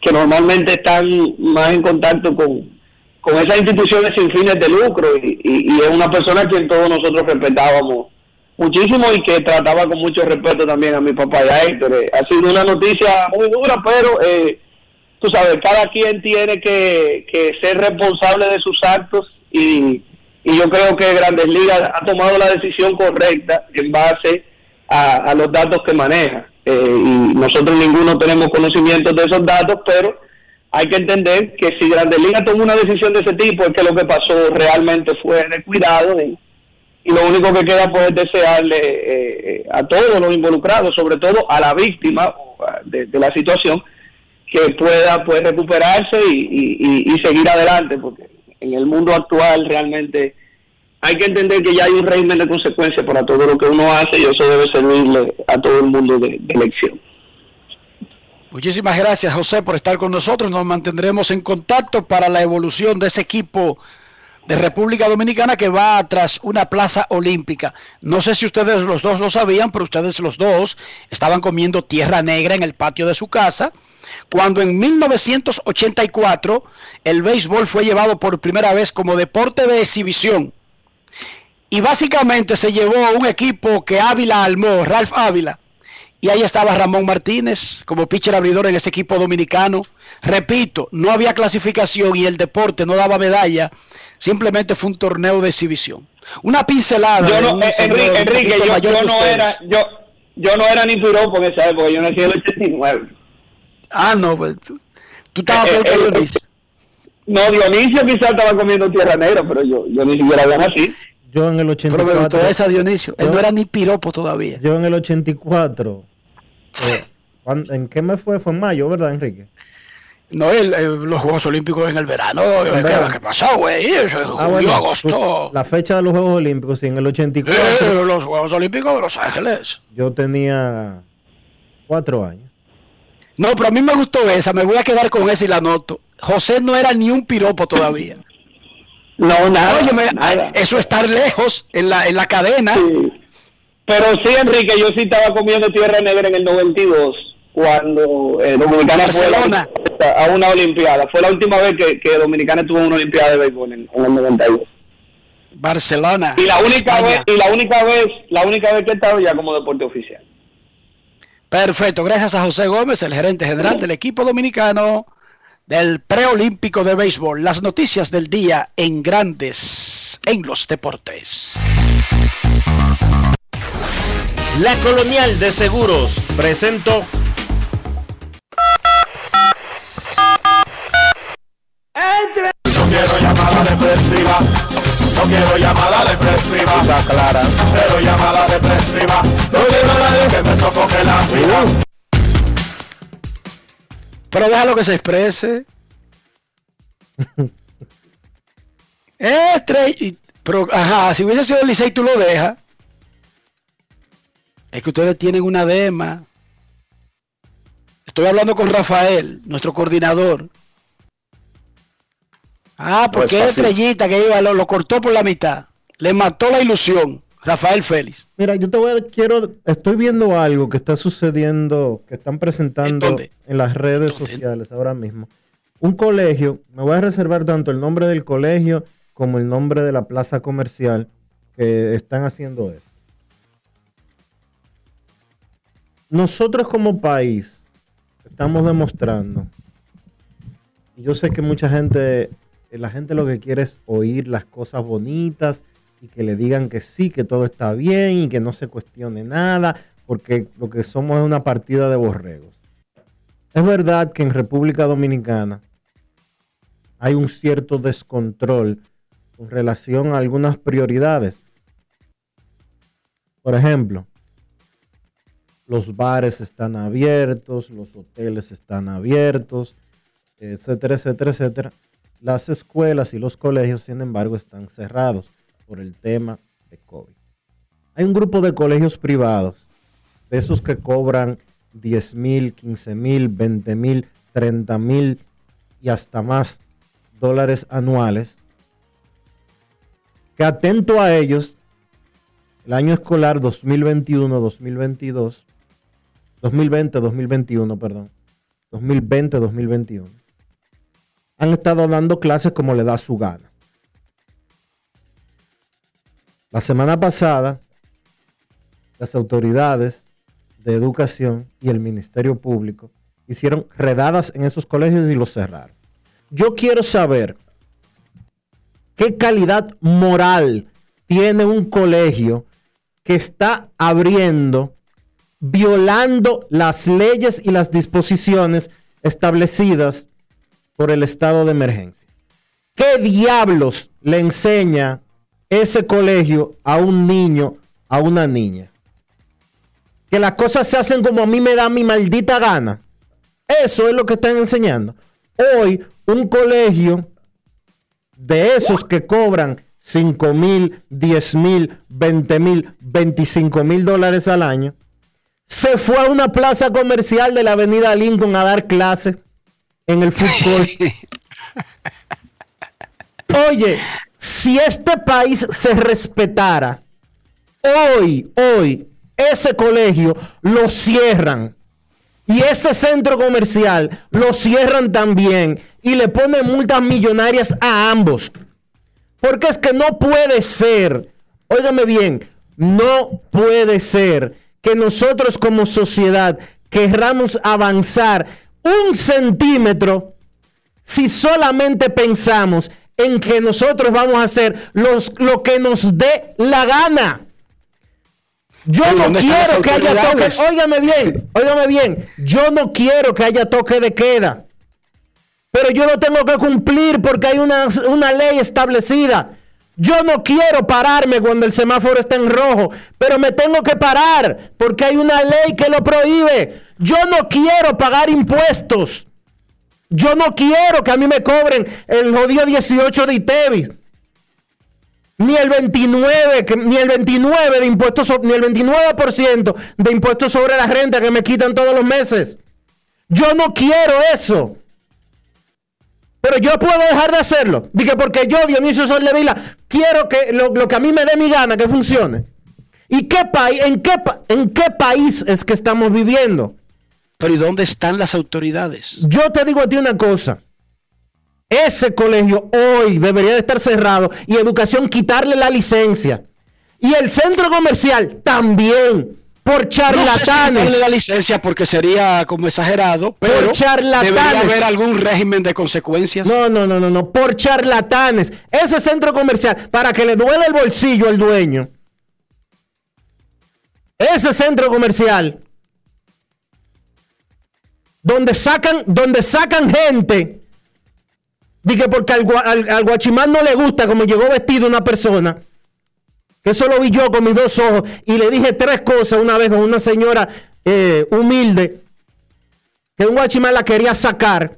que normalmente están más en contacto con, con esas instituciones sin fines de lucro y, y, y es una persona a quien todos nosotros respetábamos muchísimo y que trataba con mucho respeto también a mi papá y a Héctor. Eh, ha sido una noticia muy dura, pero eh, tú sabes, cada quien tiene que, ser responsable de sus actos y, y, yo creo que Grandes Ligas ha tomado la decisión correcta en base a, los datos que maneja. Eh, y nosotros ninguno tenemos conocimiento de esos datos, pero hay que entender que si Grandes Ligas tomó una decisión de ese tipo es que lo que pasó realmente fue descuidado y, y lo único que queda pues es desearle eh, a todos los involucrados, sobre todo a la víctima de, la situación, que pueda pues recuperarse y, seguir adelante, porque en el mundo actual realmente hay que entender que ya hay un régimen de consecuencias para todo lo que uno hace y eso debe servirle a todo el mundo de, de elección. Muchísimas gracias José por estar con nosotros, nos mantendremos en contacto para la evolución de ese equipo de República Dominicana que va tras una plaza olímpica. No sé si ustedes los dos lo sabían, pero ustedes los dos estaban comiendo tierra negra en el patio de su casa cuando en 1984 el béisbol fue llevado por primera vez como deporte de exhibición. Y básicamente se llevó un equipo que Ávila armó, Ralph Ávila. Y ahí estaba Ramón Martínez como pitcher abridor en ese equipo dominicano. Repito, no había clasificación y el deporte no daba medalla. Simplemente fue un torneo de exhibición. Una pincelada. Yo no, eh, Enrique, yo, no era, yo, yo no era ni piropo en esa época, yo nací en el 89. Ah, no, pues tú, estabas eh, eh, Dionisio. No, Dionisio quizás estaba comiendo tierra negra, pero yo, yo ni siquiera había nacido. Yo en el 84. Pero me gustó esa Dionisio. Él no era ni piropo todavía. Yo en el 84. Eh, ¿En qué mes fue? Fue en mayo, ¿verdad, Enrique? No, el, los Juegos Olímpicos en el verano. ¿Qué, pasó, güey? Ah, julio, agosto. La fecha de los Juegos Olímpicos, sí, en el 84. los Juegos Olímpicos de Los Ángeles. Yo tenía cuatro años. No, pero a mí me gustó esa, me voy a quedar con esa y la noto. José no era ni un piropo todavía. No, nada, Eso estar lejos en la, en la cadena. Pero sí, Enrique, yo sí estaba comiendo tierra negra en el 92, cuando eh, Dominicana Barcelona. fue a una Olimpiada. Fue la última vez que, Dominicana tuvo una Olimpiada de béisbol en, el 92. Barcelona. Y la única vez, y la única vez, la única vez que he estado ya como deporte oficial. Perfecto, gracias a José Gómez, el gerente general del equipo dominicano del preolímpico de béisbol. Las noticias del día en grandes en los deportes. La Colonial de Seguros presentó. No quiero llamada depresiva. No quiero llamada depresiva. Está clara. Cero llamada depresiva. No quiero a nadie que me sofoque la vida. Pero déjalo que se exprese. Este, pero, ajá, si hubiese sido el Licey, tú lo dejas. Es que ustedes tienen una dema. Estoy hablando con Rafael, nuestro coordinador. Ah, porque estrellita que iba, lo, cortó por la mitad. Le mató la ilusión. Rafael Félix. Mira, yo te voy a, quiero, estoy viendo algo que está sucediendo, que están presentando ¿En, las redes sociales ahora mismo. Un colegio, me voy a reservar tanto el nombre del colegio como el nombre de la plaza comercial que están haciendo eso. Nosotros como país estamos demostrando, y yo sé que mucha gente la gente lo que quiere es oír las cosas bonitas y que le digan que sí, que todo está bien y que no se cuestione nada, porque lo que somos es una partida de borregos. Es verdad que en República Dominicana hay un cierto descontrol con relación a algunas prioridades. Por ejemplo, los bares están abiertos, los hoteles están abiertos, etcétera, etcétera, etcétera. Las escuelas y los colegios, sin embargo, están cerrados por el tema de COVID. Hay un grupo de colegios privados, de esos que cobran 10 mil, 15 mil, 20 mil, 30 mil y hasta más dólares anuales, que atento a ellos, el año escolar 2021-2022, 2020-2021, perdón, 2020-2021, han estado dando clases como le da su gana. La semana pasada, las autoridades de educación y el Ministerio Público hicieron redadas en esos colegios y los cerraron. Yo quiero saber qué calidad moral tiene un colegio que está abriendo, violando las leyes y las disposiciones establecidas por el estado de emergencia. ¿Qué diablos le enseña ese colegio a un niño, a una niña? Que las cosas se hacen como a mí me da mi maldita gana. Eso es lo que están enseñando. Hoy un colegio de esos que cobran 5 mil, 10 mil, 20 mil, 25 mil dólares al año, se fue a una plaza comercial de la avenida Lincoln a dar clases en el fútbol. Oye, si este país se respetara, hoy, hoy, ese colegio lo cierran. Y ese centro comercial lo cierran también y le ponen multas millonarias a ambos. Porque es que no puede ser, óigame bien, no puede ser que nosotros como sociedad querramos avanzar un centímetro si solamente pensamos en que nosotros vamos a hacer los, lo que nos dé la gana. Yo no quiero que haya toque, óigame bien, óigame bien, yo no quiero que haya toque de queda, pero yo lo tengo que cumplir porque hay una, una ley establecida. Yo no quiero pararme cuando el semáforo está en rojo, pero me tengo que parar porque hay una ley que lo prohíbe. Yo no quiero pagar impuestos. Yo no quiero que a mí me cobren el jodido 18 de ITEVI. Ni el 29, ni el 29 de impuestos, ni el 29% de impuestos sobre la renta que me quitan todos los meses. Yo no quiero eso. Pero yo puedo dejar de hacerlo. Dije, porque yo, Dionisio Sol de Vila, quiero que lo, lo, que a mí me dé mi gana que funcione. ¿Y qué país, en qué, en qué país es que estamos viviendo? Pero ¿y dónde están las autoridades? Yo te digo a ti una cosa. Ese colegio hoy debería de estar cerrado y educación quitarle la licencia. Y el centro comercial también. Por charlatanes. No sé si la licencia porque sería como exagerado, pero por charlatanes. debería haber algún régimen de consecuencias. No, no, no, no, no, por charlatanes. Ese centro comercial, para que le duele el bolsillo al dueño. Ese centro comercial donde sacan, donde sacan gente, dije porque al, al, al, guachimán no le gusta como llegó vestido una persona, eso lo vi yo con mis dos ojos, y le dije tres cosas una vez con una señora eh, humilde, que un guachimán la quería sacar.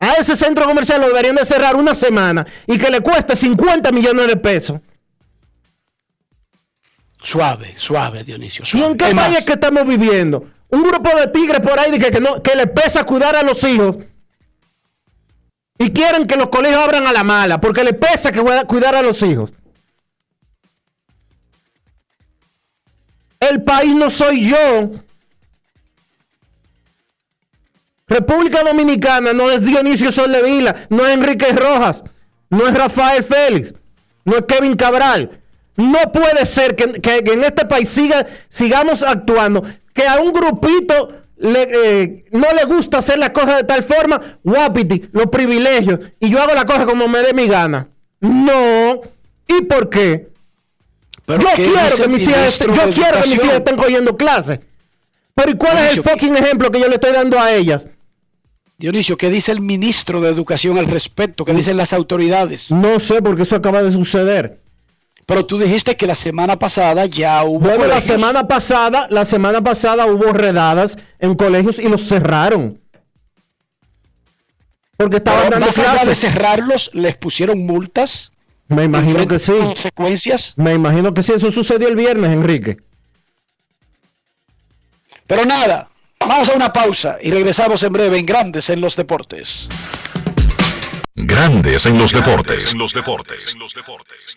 A ese centro comercial lo deberían de cerrar una semana y que le cueste 50 millones de pesos. Suave, suave, Dionisio. Suave. ¿Y en qué país es que estamos viviendo? Un grupo de tigres por ahí que, que, no, que le pesa cuidar a los hijos. Y quieren que los colegios abran a la mala, porque le pesa que cuidar a los hijos. El país no soy yo. República Dominicana no es Dionisio Soldevila, no es Enrique Rojas, no es Rafael Félix, no es Kevin Cabral. No puede ser que, que, que en este país siga, sigamos actuando que a un grupito le, eh, no le gusta hacer las cosas de tal forma, guapiti, los privilegios, y yo hago la cosa como me dé mi gana. No. ¿Y por qué? Pero yo quiero que mis hijas yo quiero que mis hijas estén cogiendo clases. Pero ¿y cuál Dionisio, es el fucking ejemplo que yo le estoy dando a ellas? Dionisio, ¿qué dice el ministro de Educación al respecto? ¿Qué dicen las autoridades? No sé, porque eso acaba de suceder. Pero tú dijiste que la semana pasada ya hubo. Bueno, colegios. la semana pasada, la semana pasada hubo redadas en colegios y los cerraron. Porque estaban Pero dando más allá clases. de cerrarlos, les pusieron multas. Me imagino que sí. Consecuencias. Me imagino que sí. Eso sucedió el viernes, Enrique. Pero nada, vamos a una pausa y regresamos en breve en Grandes en los Deportes. Grandes en los deportes. En los deportes. En los deportes.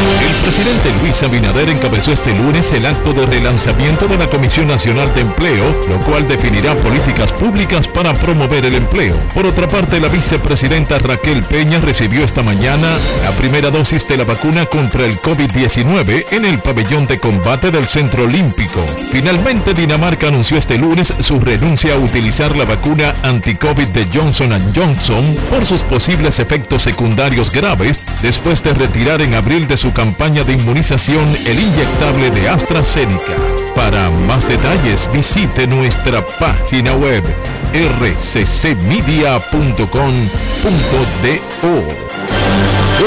El presidente Luis Abinader encabezó este lunes el acto de relanzamiento de la Comisión Nacional de Empleo, lo cual definirá políticas públicas para promover el empleo. Por otra parte, la vicepresidenta Raquel Peña recibió esta mañana la primera dosis de la vacuna contra el COVID-19 en el pabellón de combate del Centro Olímpico. Finalmente, Dinamarca anunció este lunes su renuncia a utilizar la vacuna anti-COVID de Johnson Johnson por sus posibles efectos secundarios graves después de retirar en abril de su campaña de inmunización el inyectable de AstraZeneca. Para más detalles visite nuestra página web rccmedia.com.do.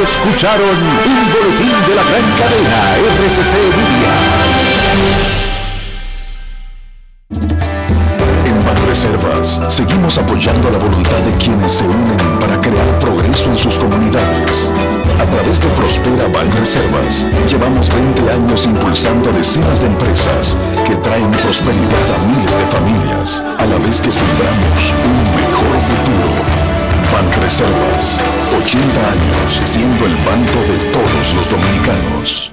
Escucharon un boletín de la gran cadena RCC Media. Reservas, seguimos apoyando la voluntad de quienes se unen para crear progreso en sus comunidades. A través de Prospera Reservas, llevamos 20 años impulsando decenas de empresas que traen prosperidad a miles de familias, a la vez que sembramos un mejor futuro. Reservas, 80 años siendo el banco de todos los dominicanos.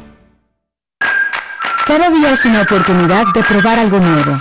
Cada día es una oportunidad de probar algo nuevo.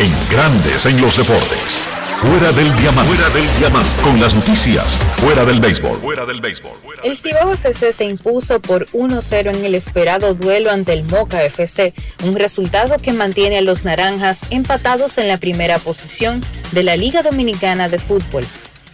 En Grandes en los Deportes. Fuera del diamante. Fuera del diamante. Con las noticias. Fuera del béisbol. Fuera del béisbol. El Cibao FC se impuso por 1-0 en el esperado duelo ante el Moca FC, un resultado que mantiene a los naranjas empatados en la primera posición de la Liga Dominicana de Fútbol.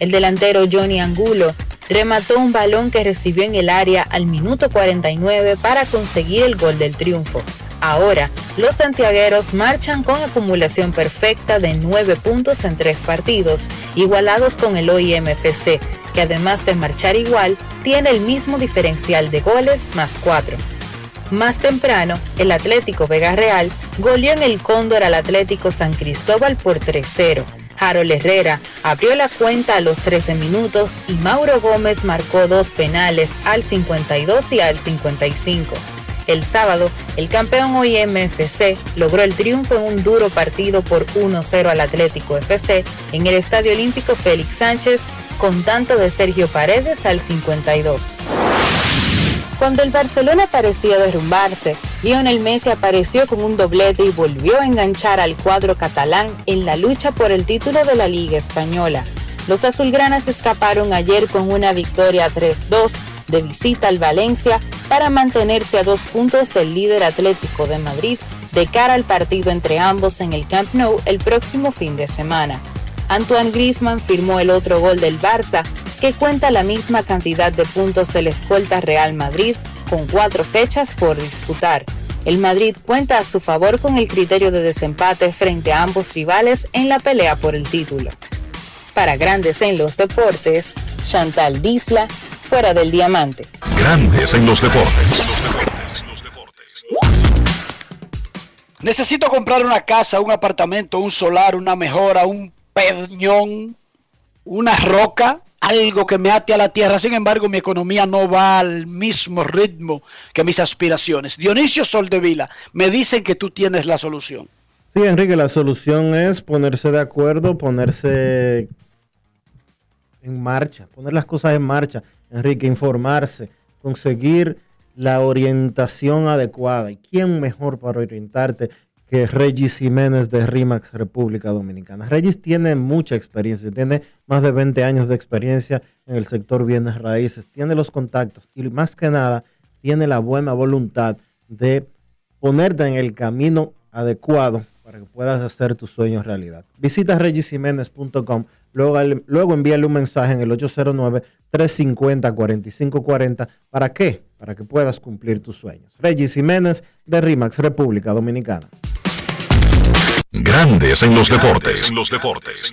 El delantero Johnny Angulo remató un balón que recibió en el área al minuto 49 para conseguir el gol del triunfo. Ahora, los santiagueros marchan con acumulación perfecta de 9 puntos en tres partidos, igualados con el OIMFC, que además de marchar igual, tiene el mismo diferencial de goles más 4. Más temprano, el Atlético Vega Real goleó en el Cóndor al Atlético San Cristóbal por 3-0. Harold Herrera abrió la cuenta a los 13 minutos y Mauro Gómez marcó dos penales al 52 y al 55. El sábado, el campeón OIMFC logró el triunfo en un duro partido por 1-0 al Atlético FC en el Estadio Olímpico Félix Sánchez con tanto de Sergio Paredes al 52. Cuando el Barcelona parecía derrumbarse, Lionel Messi apareció con un doblete y volvió a enganchar al cuadro catalán en la lucha por el título de la Liga Española. Los azulgranas escaparon ayer con una victoria 3-2 de visita al Valencia para mantenerse a dos puntos del líder Atlético de Madrid de cara al partido entre ambos en el Camp Nou el próximo fin de semana. Antoine Griezmann firmó el otro gol del Barça que cuenta la misma cantidad de puntos del escolta Real Madrid con cuatro fechas por disputar. El Madrid cuenta a su favor con el criterio de desempate frente a ambos rivales en la pelea por el título. Para Grandes en los Deportes, Chantal Disla, fuera del diamante. Grandes en los deportes. Necesito comprar una casa, un apartamento, un solar, una mejora, un peñón, una roca algo que me ate a la tierra. Sin embargo, mi economía no va al mismo ritmo que mis aspiraciones. Dionisio Soldevila, me dicen que tú tienes la solución. Sí, Enrique, la solución es ponerse de acuerdo, ponerse en marcha, poner las cosas en marcha. Enrique, informarse, conseguir la orientación adecuada. ¿Y quién mejor para orientarte que Regis Jiménez de RIMAX República Dominicana. Regis tiene mucha experiencia, tiene más de 20 años de experiencia en el sector bienes raíces, tiene los contactos y más que nada tiene la buena voluntad de ponerte en el camino adecuado para que puedas hacer tus sueños realidad. Visita regisjiménez.com, luego, luego envíale un mensaje en el 809-350-4540. ¿Para qué? Para que puedas cumplir tus sueños. Regis Jiménez de RIMAX República Dominicana. Grandes en los deportes. En los deportes.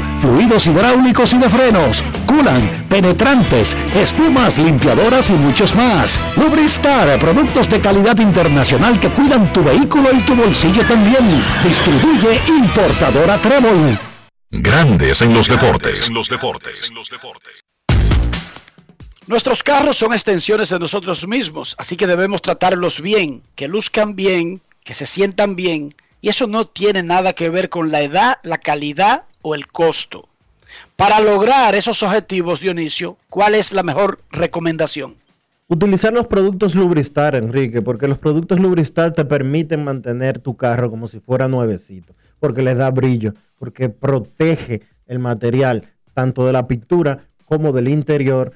fluidos hidráulicos y de frenos, culan, penetrantes, espumas, limpiadoras y muchos más. Lubristar, productos de calidad internacional que cuidan tu vehículo y tu bolsillo también. Distribuye importadora Trébol. Grandes en los deportes. En los deportes. Nuestros carros son extensiones de nosotros mismos, así que debemos tratarlos bien, que luzcan bien, que se sientan bien, y eso no tiene nada que ver con la edad, la calidad o el costo. Para lograr esos objetivos, Dionisio, ¿cuál es la mejor recomendación? Utilizar los productos Lubristar, Enrique, porque los productos Lubristar te permiten mantener tu carro como si fuera nuevecito, porque les da brillo, porque protege el material tanto de la pintura como del interior,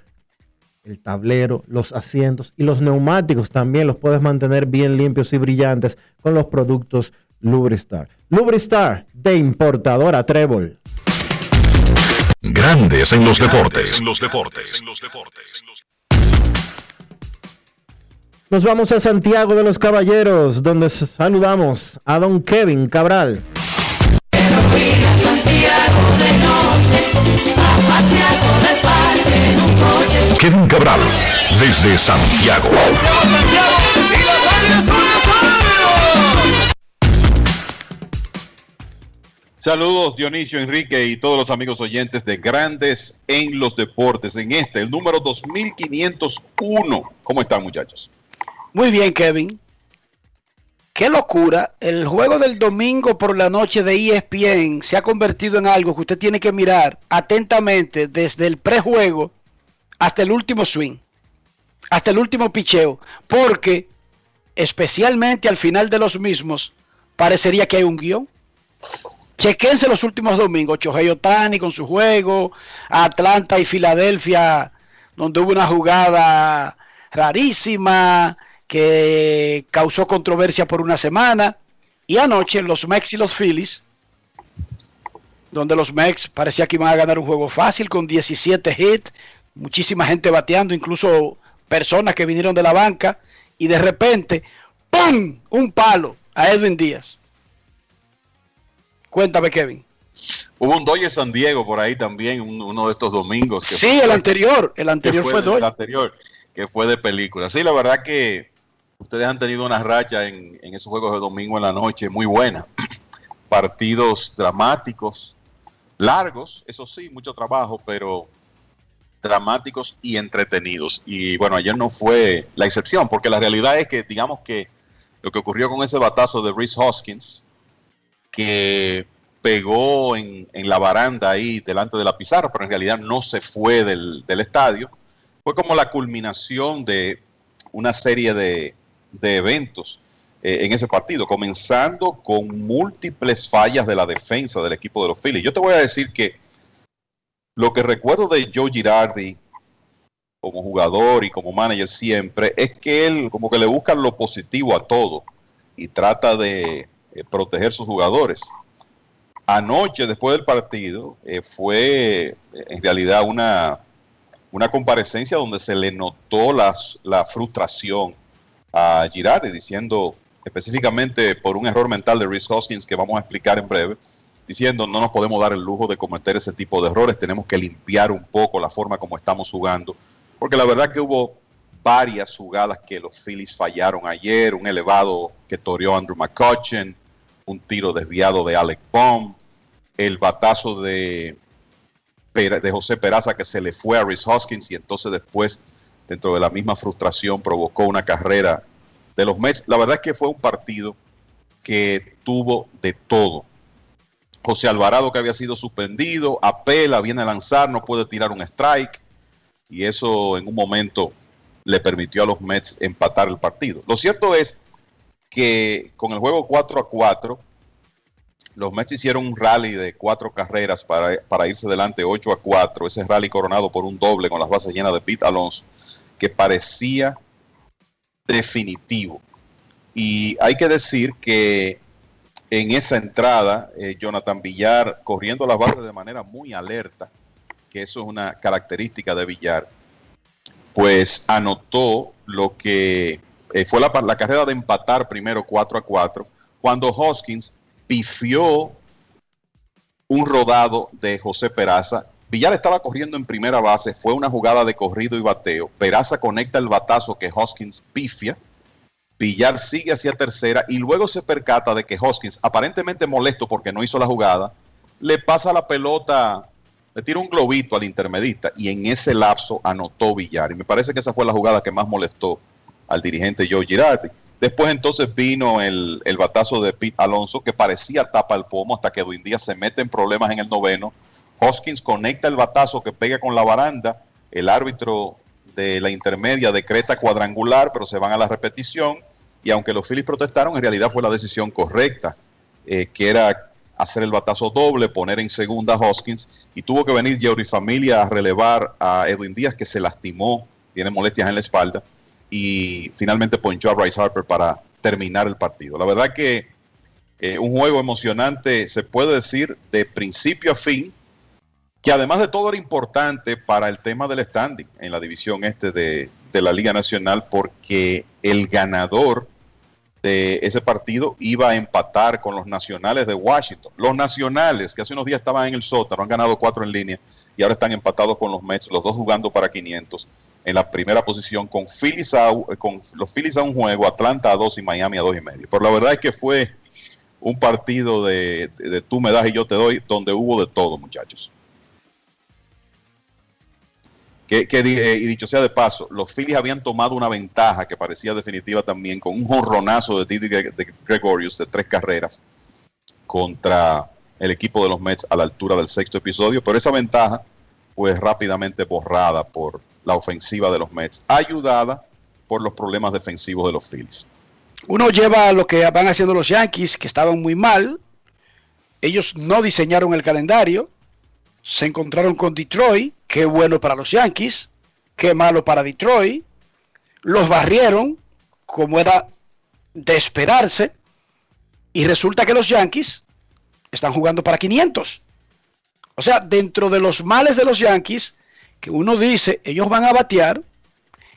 el tablero, los asientos y los neumáticos también los puedes mantener bien limpios y brillantes con los productos Lubristar. Lubristar de importadora Trébol. Grandes en los deportes. En los deportes. Nos vamos a Santiago de los Caballeros, donde saludamos a don Kevin Cabral. Kevin Cabral, desde Santiago. Saludos Dionisio, Enrique y todos los amigos oyentes de Grandes en los Deportes. En este, el número 2501. ¿Cómo están muchachos? Muy bien, Kevin. Qué locura. El juego del domingo por la noche de ESPN se ha convertido en algo que usted tiene que mirar atentamente desde el prejuego hasta el último swing, hasta el último picheo, porque especialmente al final de los mismos parecería que hay un guion. Chequense los últimos domingos, Chohei Otani con su juego, Atlanta y Filadelfia, donde hubo una jugada rarísima que causó controversia por una semana. Y anoche los Mex y los Phillies, donde los Mex parecía que iban a ganar un juego fácil con 17 hits, muchísima gente bateando, incluso personas que vinieron de la banca, y de repente, ¡pum! Un palo a Edwin Díaz. Cuéntame, Kevin. Hubo un Dodger San Diego por ahí también, uno de estos domingos. Que sí, el anterior, el anterior fue, fue El anterior, que fue de película. Sí, la verdad que ustedes han tenido una racha en, en esos juegos de domingo en la noche muy buena. Partidos dramáticos, largos, eso sí, mucho trabajo, pero dramáticos y entretenidos. Y bueno, ayer no fue la excepción, porque la realidad es que, digamos que lo que ocurrió con ese batazo de Reese Hoskins, que pegó en, la baranda ahí delante de la pizarra, pero en realidad no se fue del, estadio. Fue como la culminación de una serie de, eventos eh, en ese partido, comenzando con múltiples fallas de la defensa del equipo de los Phillies. Yo te voy a decir que lo que recuerdo de Joe Girardi como jugador y como manager siempre es que él como que le busca lo positivo a todo y trata de eh, proteger sus jugadores. Anoche, después del partido, eh, fue eh, en realidad una, una comparecencia donde se le notó la frustración a Girardi, diciendo específicamente por un error mental de Rhys Hoskins que vamos a explicar en breve, diciendo no nos podemos dar el lujo de cometer ese tipo de errores, tenemos que limpiar un poco la forma como estamos jugando, porque la verdad que hubo varias jugadas que los Phillies fallaron ayer, un elevado que toreó Andrew McCutcheon, un tiro desviado de Alec Baum, el batazo de, de José Peraza que se le fue a Rhys Hoskins y entonces después dentro de la misma frustración, provocó una carrera de los Mets. La verdad es que fue un partido que tuvo de todo. José Alvarado, que había sido suspendido, apela, viene a lanzar, no puede tirar un strike. Y eso en un momento le permitió a los Mets empatar el partido. Lo cierto es que con el juego 4 a 4, los Mets hicieron un rally de cuatro carreras para, para, irse delante 8 a 4. Ese rally coronado por un doble con las bases llenas de Pete Alonso, que parecía definitivo. Y hay que decir que en esa entrada, eh, Jonathan Villar corriendo las bases de manera muy alerta, que eso es una característica de Villar, pues anotó lo que eh, fue la, carrera de empatar primero 4 a 4, cuando Hoskins pifió un rodado de José Peraza. Villar estaba corriendo en primera base, fue una jugada de corrido y bateo. Peraza conecta el batazo que Hoskins pifia. Villar sigue hacia tercera y luego se percata de que Hoskins, aparentemente molesto porque no hizo la jugada, le pasa la pelota, le tira un globito al intermedista y en ese lapso anotó Villar. Y me parece que esa fue la jugada que más molestó al dirigente Joe Girardi. Después entonces vino el, el, batazo de Pete Alonso que parecía tapa el pomo hasta que Edwin Díaz se mete en problemas en el noveno. Hoskins conecta el batazo que pega con la baranda. El árbitro de la intermedia decreta cuadrangular, pero se van a la repetición. Y aunque los Phillies protestaron, en realidad fue la decisión correcta, eh, que era hacer el batazo doble, poner en segunda a Hoskins. Y tuvo que venir Jerry Familia a relevar a Edwin Díaz, que se lastimó, tiene molestias en la espalda y finalmente ponchó a Bryce Harper para terminar el partido. La verdad que eh, un juego emocionante, se puede decir, de principio a fin, que además de todo era importante para el tema del standing en la división este de, de la Liga Nacional, porque el ganador de ese partido iba a empatar con los nacionales de Washington. Los nacionales, que hace unos días estaban en el sótano, han ganado cuatro en línea y ahora están empatados con los Mets, los dos jugando para 500 en la primera posición con, Phillies a, con los Phillies a un juego, Atlanta a dos y Miami a dos y medio. Pero la verdad es que fue un partido de, tú me das y yo te doy, donde hubo de todo, muchachos. Que, eh, y dicho sea de paso, los Phillies habían tomado una ventaja que parecía definitiva también con un jorronazo de Didi de Gregorius de tres carreras contra el equipo de los Mets a la altura del sexto episodio, pero esa ventaja fue rápidamente borrada por la ofensiva de los Mets, ayudada por los problemas defensivos de los Phillies. Uno lleva lo que van haciendo los Yankees, que estaban muy mal. Ellos no diseñaron el calendario. Se encontraron con Detroit. Qué bueno para los Yankees. Qué malo para Detroit. Los barrieron, como era de esperarse. Y resulta que los Yankees están jugando para 500. O sea, dentro de los males de los Yankees, que uno dice, ellos van a batear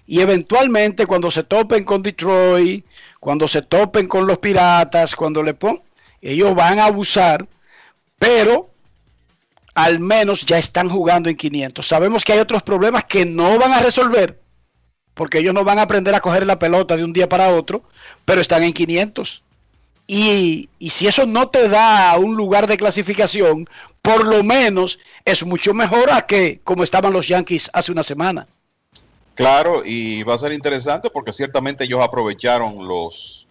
y eventualmente cuando se topen con Detroit, cuando se topen con los Piratas, cuando le pongan, ellos van a abusar, pero al menos ya están jugando en 500. Sabemos que hay otros problemas que no van a resolver, porque ellos no van a aprender a coger la pelota de un día para otro, pero están en 500. Y, y, si eso no te da un lugar de clasificación, por lo menos es mucho mejor a que como estaban los Yankees hace una semana. Claro, y va a ser interesante porque ciertamente ellos aprovecharon los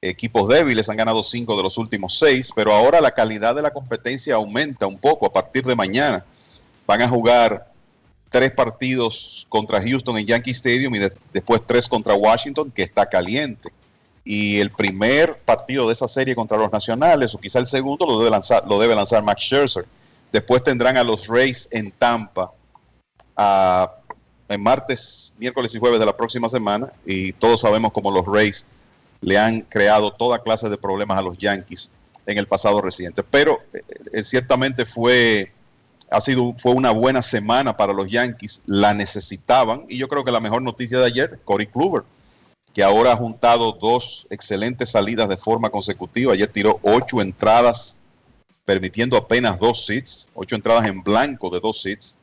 equipos débiles, han ganado cinco de los últimos seis, pero ahora la calidad de la competencia aumenta un poco a partir de mañana. Van a jugar tres partidos contra Houston en Yankee Stadium y de, después tres contra Washington, que está caliente y el primer partido de esa serie contra los Nacionales, o quizá el segundo, lo debe lanzar, lo debe lanzar Max Scherzer. Después tendrán a los Rays en Tampa en martes, miércoles y jueves de la próxima semana, y todos sabemos cómo los Rays le han creado toda clase de problemas a los Yankees en el pasado reciente. Pero eh, eh ciertamente fue, ha sido, fue una buena semana para los Yankees, la necesitaban, y yo creo que la mejor noticia de ayer, Corey Kluber que ahora ha juntado dos excelentes salidas de forma consecutiva. Ayer tiró ocho entradas, permitiendo apenas dos hits, ocho entradas en blanco de dos hits.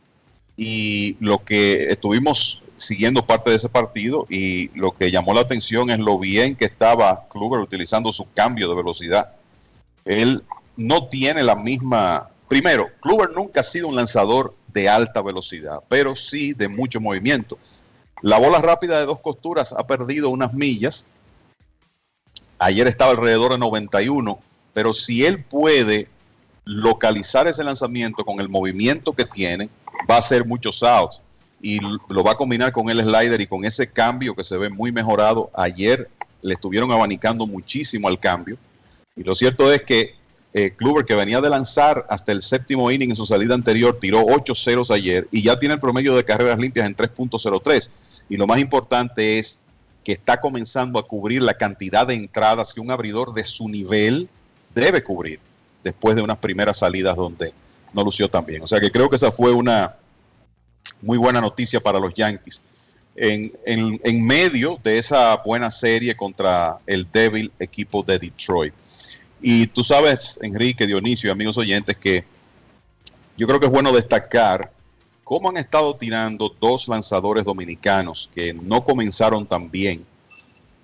Y lo que estuvimos siguiendo parte de ese partido y lo que llamó la atención es lo bien que estaba Kluber utilizando su cambio de velocidad. Él no tiene la misma... Primero, Kluber nunca ha sido un lanzador de alta velocidad, pero sí de mucho movimiento La bola rápida de dos costuras ha perdido unas millas. Ayer estaba alrededor de 91, pero si él puede localizar ese lanzamiento con el movimiento que tiene, va a ser muchos outs y lo va a combinar con el slider y con ese cambio que se ve muy mejorado. Ayer le estuvieron abanicando muchísimo al cambio. Y lo cierto es que eh, Kluber, que venía de lanzar hasta el séptimo inning en su salida anterior, tiró 8 ceros ayer y ya tiene el promedio de carreras limpias en 3.03. Y lo más importante es que está comenzando a cubrir la cantidad de entradas que un abridor de su nivel debe cubrir después de unas primeras salidas donde no lució tan bien. O sea que creo que esa fue una muy buena noticia para los Yankees. En, en, medio de esa buena serie contra el débil equipo de Detroit. Y tú sabes, Enrique, Dionisio y amigos oyentes, que yo creo que es bueno destacar cómo han estado tirando dos lanzadores dominicanos que no comenzaron tan bien,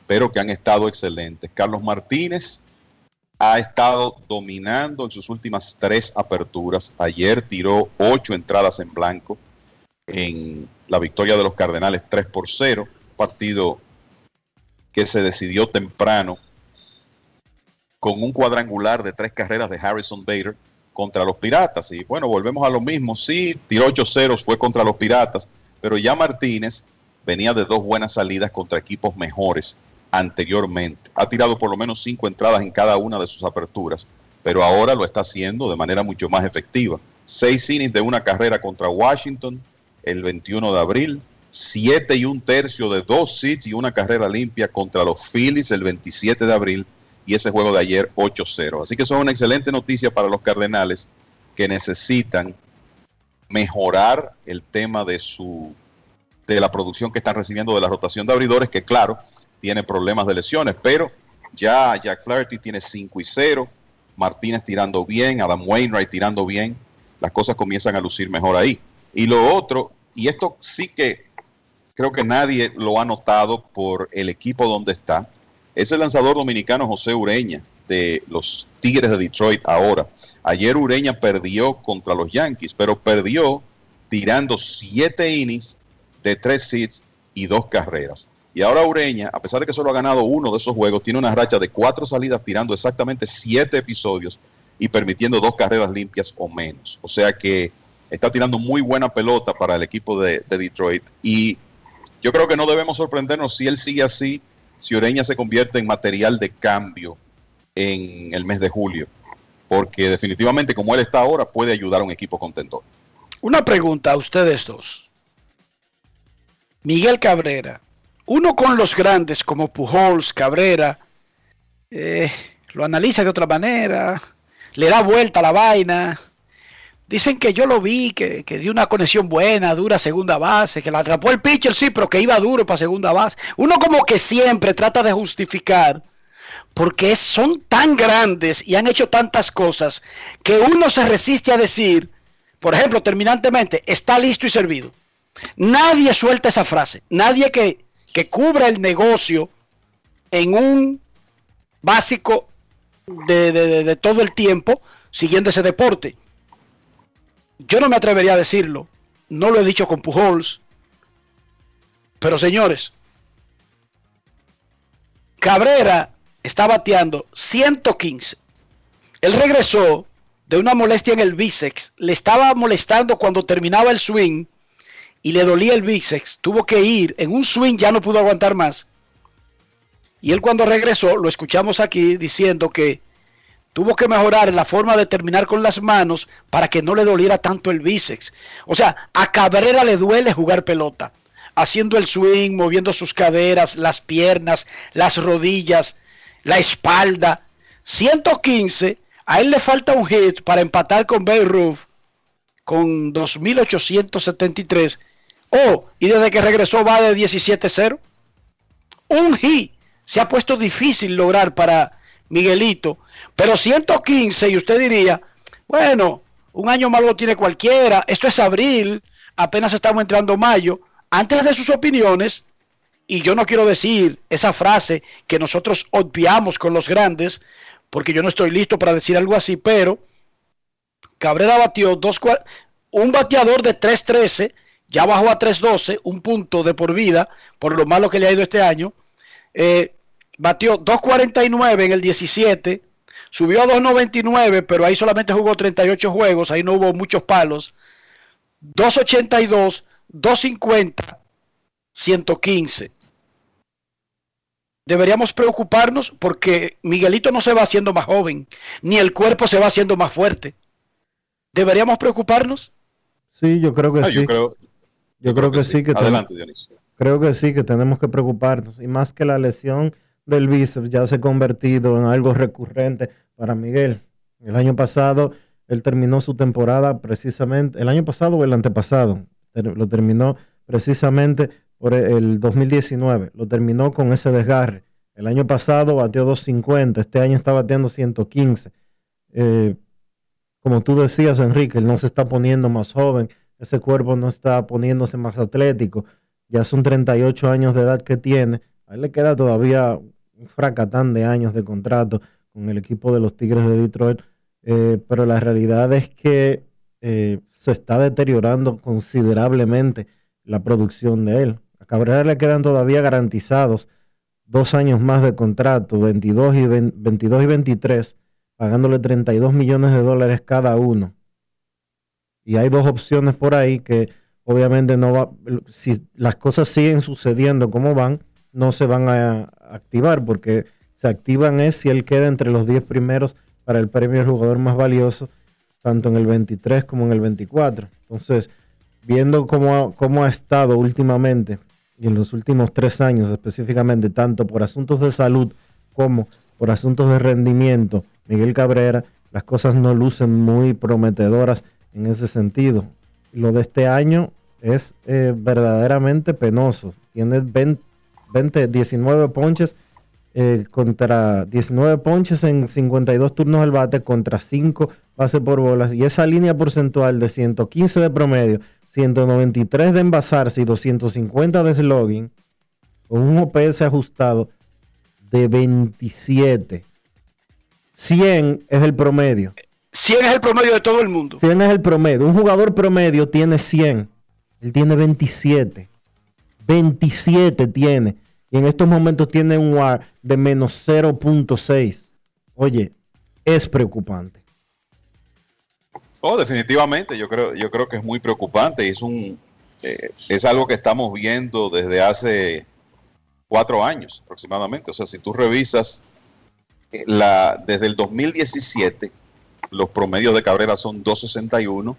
pero que han estado excelentes. Carlos Martínez ha estado dominando en sus últimas tres aperturas. Ayer tiró ocho entradas en blanco en la victoria de los Cardenales 3 por 0, partido que se decidió temprano con un cuadrangular de tres carreras de Harrison Bader contra los Piratas. Y bueno, volvemos a lo mismo. Sí, tiró 8 ceros, fue contra los Piratas, pero ya Martínez venía de dos buenas salidas contra equipos mejores anteriormente. Ha tirado por lo menos cinco entradas en cada una de sus aperturas, pero ahora lo está haciendo de manera mucho más efectiva. Seis innings de una carrera contra Washington, el 21 de abril, 7 y un tercio de dos hits y una carrera limpia contra los Phillies el 27 de abril y ese juego de ayer 8-0. Así que eso es una excelente noticia para los Cardenales que necesitan mejorar el tema de su de la producción que están recibiendo de la rotación de abridores, que claro, tiene problemas de lesiones, pero ya Jack Flaherty tiene 5 y 0, Martínez tirando bien, Adam Wainwright tirando bien, las cosas comienzan a lucir mejor ahí. Y lo otro, y esto sí que creo que nadie lo ha notado por el equipo donde está, es el lanzador dominicano José Ureña de los Tigres de Detroit ahora. Ayer Ureña perdió contra los Yankees, pero perdió tirando siete innings de tres hits y dos carreras. Y ahora Ureña, a pesar de que solo ha ganado uno de esos juegos, tiene una racha de cuatro salidas tirando exactamente siete episodios y permitiendo dos carreras limpias o menos. O sea que está tirando muy buena pelota para el equipo de, Detroit y yo creo que no debemos sorprendernos si él sigue así, si Oreña se convierte en material de cambio en el mes de julio, porque definitivamente como él está ahora puede ayudar a un equipo contendor. Una pregunta a ustedes dos. Miguel Cabrera, uno con los grandes como Pujols, Cabrera, eh, lo analiza de otra manera, le da vuelta a la vaina, Dicen que yo lo vi, que, dio una conexión buena, dura segunda base, que la atrapó el pitcher, sí, pero que iba duro para segunda base. Uno como que siempre trata de justificar, porque son tan grandes y han hecho tantas cosas, que uno se resiste a decir, por ejemplo, terminantemente, está listo y servido. Nadie suelta esa frase, nadie que, que cubra el negocio en un básico de, de todo el tiempo siguiendo ese deporte yo no me atrevería a decirlo, no lo he dicho con Pujols, pero señores, Cabrera está bateando 115. Él regresó de una molestia en el bíceps, le estaba molestando cuando terminaba el swing y le dolía el bíceps, tuvo que ir, en un swing ya no pudo aguantar más. Y él cuando regresó, lo escuchamos aquí diciendo que tuvo que mejorar la forma de terminar con las manos para que no le doliera tanto el bíceps. O sea, a Cabrera le duele jugar pelota, haciendo el swing, moviendo sus caderas, las piernas, las rodillas, la espalda. 115, a él le falta un hit para empatar con Beirut con 2.873. Oh, y desde que regresó va de 17-0. Un hit se ha puesto difícil lograr para Miguelito pero 115 y usted diría, bueno, un año más lo tiene cualquiera, esto es abril, apenas estamos entrando mayo, antes de sus opiniones, y yo no quiero decir esa frase que nosotros obviamos con los grandes, porque yo no estoy listo para decir algo así, pero Cabrera batió dos, un bateador de 3.13 ya bajó a 3.12, un punto de por vida, por lo malo que le ha ido este año. Eh, batió 2.49 en el 17, subió a 2.99, pero ahí solamente jugó 38 juegos, ahí no hubo muchos palos. 2.82, 2.50, 115. Deberíamos preocuparnos porque Miguelito no se va haciendo más joven, ni el cuerpo se va haciendo más fuerte. ¿Deberíamos preocuparnos? Sí, yo creo que Ah, sí. yo creo, Yo creo que sí, que Adelante, Dionisio. creo que sí, que tenemos que preocuparnos. Y más que la lesión del bíceps ya se ha convertido en algo recurrente para Miguel. El año pasado él terminó su temporada precisamente, el año pasado o el antepasado, lo terminó precisamente por el 2019, lo terminó con ese desgarre. El año pasado batió 250, este año está bateando 115. Eh, como tú decías, Enrique, él no se está poniendo más joven, ese cuerpo no está poniéndose más atlético, ya son 38 años de edad que tiene, a él le queda todavía un fracatán de años de contrato con el equipo de los Tigres de Detroit, eh, pero la realidad es que eh, se está deteriorando considerablemente la producción de él. A Cabrera le quedan todavía garantizados dos años más de contrato, 22 y, 20 22 y 23, pagándole 32 millones de dólares cada uno. Y hay dos opciones por ahí que obviamente no va, si las cosas siguen sucediendo como van, no se van a activar porque se activan es si él queda entre los 10 primeros para el premio del jugador más valioso, tanto en el 23 como en el 24. Entonces, viendo cómo ha, cómo ha estado últimamente y en los últimos tres años específicamente, tanto por asuntos de salud como por asuntos de rendimiento, Miguel Cabrera, las cosas no lucen muy prometedoras en ese sentido. Lo de este año es eh, verdaderamente penoso. Tiene 20, 20 19 ponches eh, contra 19 ponches en 52 turnos al bate contra 5 bases por bolas y esa línea porcentual de 115 de promedio, 193 de envasarse y 250 de slogging con un OPS ajustado de 27. 100 es el promedio. 100 es el promedio de todo el mundo. 100 es el promedio. Un jugador promedio tiene 100. Él tiene 27. 27 tiene. Y en estos momentos tiene un WAR de menos 0.6. Oye, es preocupante. Oh, definitivamente, yo creo, yo creo que es muy preocupante es un eh, es algo que estamos viendo desde hace cuatro años aproximadamente. O sea, si tú revisas eh, la desde el 2017, los promedios de Cabrera son 261,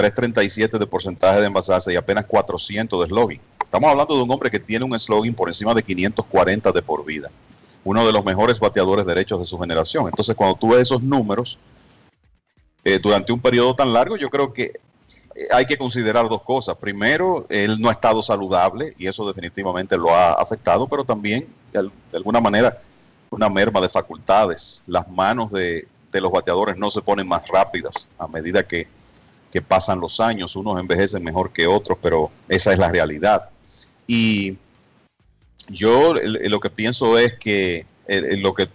337 de porcentaje de envasarse y apenas 400 de slogan. Estamos hablando de un hombre que tiene un slogan por encima de 540 de por vida. Uno de los mejores bateadores derechos de su generación. Entonces, cuando tú ves esos números, eh, durante un periodo tan largo, yo creo que eh, hay que considerar dos cosas. Primero, él no ha estado saludable y eso definitivamente lo ha afectado, pero también, de, alguna manera, una merma de facultades. Las manos de, los bateadores no se ponen más rápidas a medida que, que pasan los años. Unos envejecen mejor que otros, pero esa es la realidad. Y yo lo que pienso es que, lo que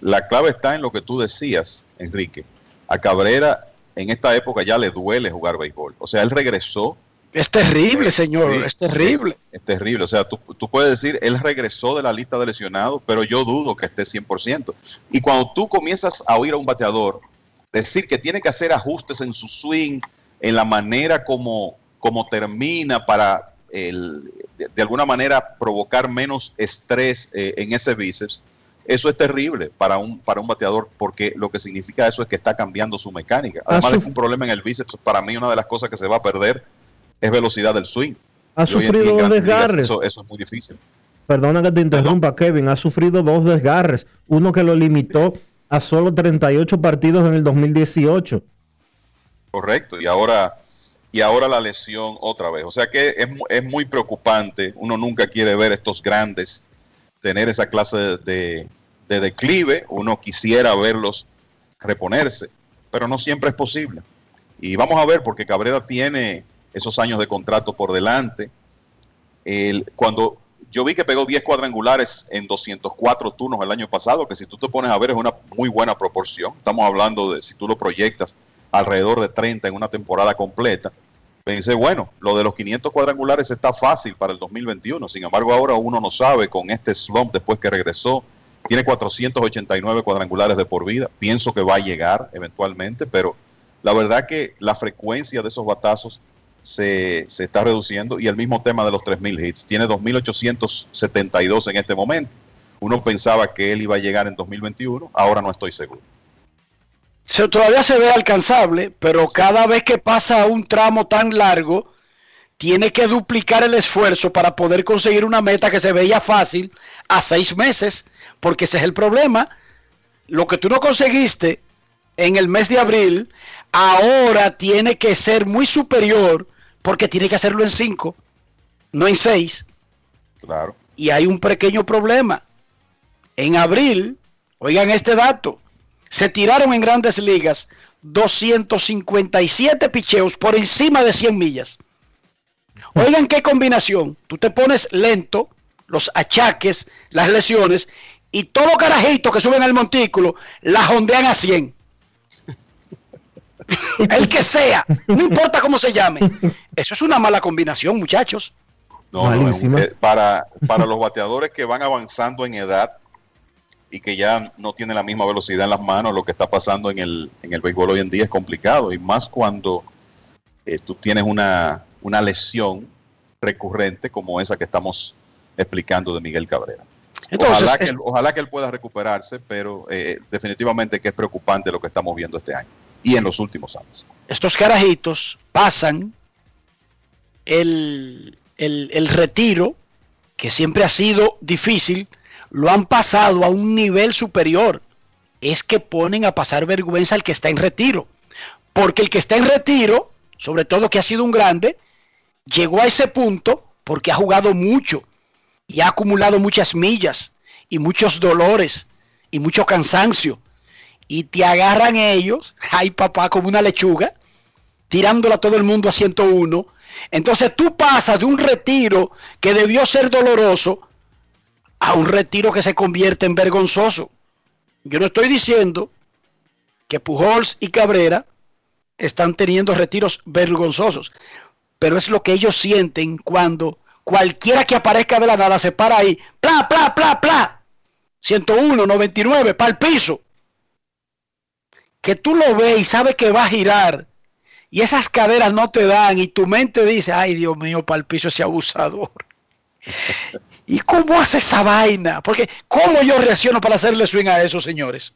la clave está en lo que tú decías, Enrique a Cabrera en esta época ya le duele jugar béisbol. O sea, él regresó. Es terrible, señor, sí, es terrible. Es, es terrible. O sea, tú, tú, puedes decir, él regresó de la lista de lesionados, pero yo dudo que esté 100%. Y cuando tú comienzas a oír a un bateador decir que tiene que hacer ajustes en su swing, en la manera como, como termina para, el, de, alguna manera, provocar menos estrés eh, en ese bíceps, eso es terrible para un, para un bateador porque lo que significa eso es que está cambiando su mecánica. Además de que un problema en el bíceps, para mí una de las cosas que se va a perder es velocidad del swing. Ha sufrido dos desgarres. Eso, eso, es muy difícil. Perdona que te interrumpa, Kevin. Ha sufrido dos desgarres. Uno que lo limitó a solo 38 partidos en el 2018. Correcto. Y ahora, y ahora la lesión otra vez. O sea que es, es muy preocupante. Uno nunca quiere ver estos grandes tener esa clase de, de, de, declive, uno quisiera verlos reponerse, pero no siempre es posible. Y vamos a ver, porque Cabrera tiene esos años de contrato por delante. El, cuando yo vi que pegó 10 cuadrangulares en 204 turnos el año pasado, que si tú te pones a ver es una muy buena proporción. Estamos hablando de, si tú lo proyectas, alrededor de 30 en una temporada completa. pensé, bueno, lo de los 500 cuadrangulares está fácil para el 2021. Sin embargo, ahora uno no sabe con este slump después que regresó. Tiene 489 cuadrangulares de por vida. Pienso que va a llegar eventualmente, pero la verdad que la frecuencia de esos batazos se, se está reduciendo y el mismo tema de los 3.000 hits. Tiene 2.872 en este momento. Uno pensaba que él iba a llegar en 2021, ahora no estoy seguro. Se, todavía se ve alcanzable, pero cada vez que pasa un tramo tan largo, tiene que duplicar el esfuerzo para poder conseguir una meta que se veía fácil a seis meses, porque ese es el problema. Lo que tú no conseguiste en el mes de abril, ahora tiene que ser muy superior, porque tiene que hacerlo en cinco, no en seis. Claro. Y hay un pequeño problema. En abril, oigan este dato, se tiraron en grandes ligas 257 picheos por encima de 100 millas. Oigan qué combinación. Tú te pones lento, los achaques, las lesiones, y todos los carajitos que suben al montículo la jondean a 100. El que sea, no importa cómo se llame. Eso es una mala combinación, muchachos. No, no, eh, para, para los bateadores que van avanzando en edad, y que ya no tiene la misma velocidad en las manos, lo que está pasando en el, en el béisbol hoy en día es complicado, y más cuando eh, tú tienes una, una lesión recurrente como esa que estamos explicando de Miguel Cabrera. ojalá, que él, ojalá que él pueda recuperarse, pero eh, definitivamente que es preocupante lo que estamos viendo este año y en los últimos años. Estos carajitos pasan el, el, el retiro, que siempre ha sido difícil, lo han pasado a un nivel superior. Es que ponen a pasar vergüenza al que está en retiro. Porque el que está en retiro, sobre todo que ha sido un grande, llegó a ese punto porque ha jugado mucho y ha acumulado muchas millas y muchos dolores y mucho cansancio. Y te agarran ellos, ay papá, como una lechuga, tirándola a todo el mundo a 101. Entonces tú pasas de un retiro que debió ser doloroso a un retiro que se convierte en vergonzoso. Yo no estoy diciendo que Pujols y Cabrera están teniendo retiros vergonzosos, pero es lo que ellos sienten cuando cualquiera que aparezca de la nada se para ahí, pla, pla, pla, pla, 101, 99, para el piso. Que tú lo ves y sabes que va a girar y esas caderas no te dan y tu mente dice, ay Dios mío, para el piso ese abusador. ¿Y cómo hace esa vaina? Porque ¿cómo yo reacciono para hacerle swing a esos señores?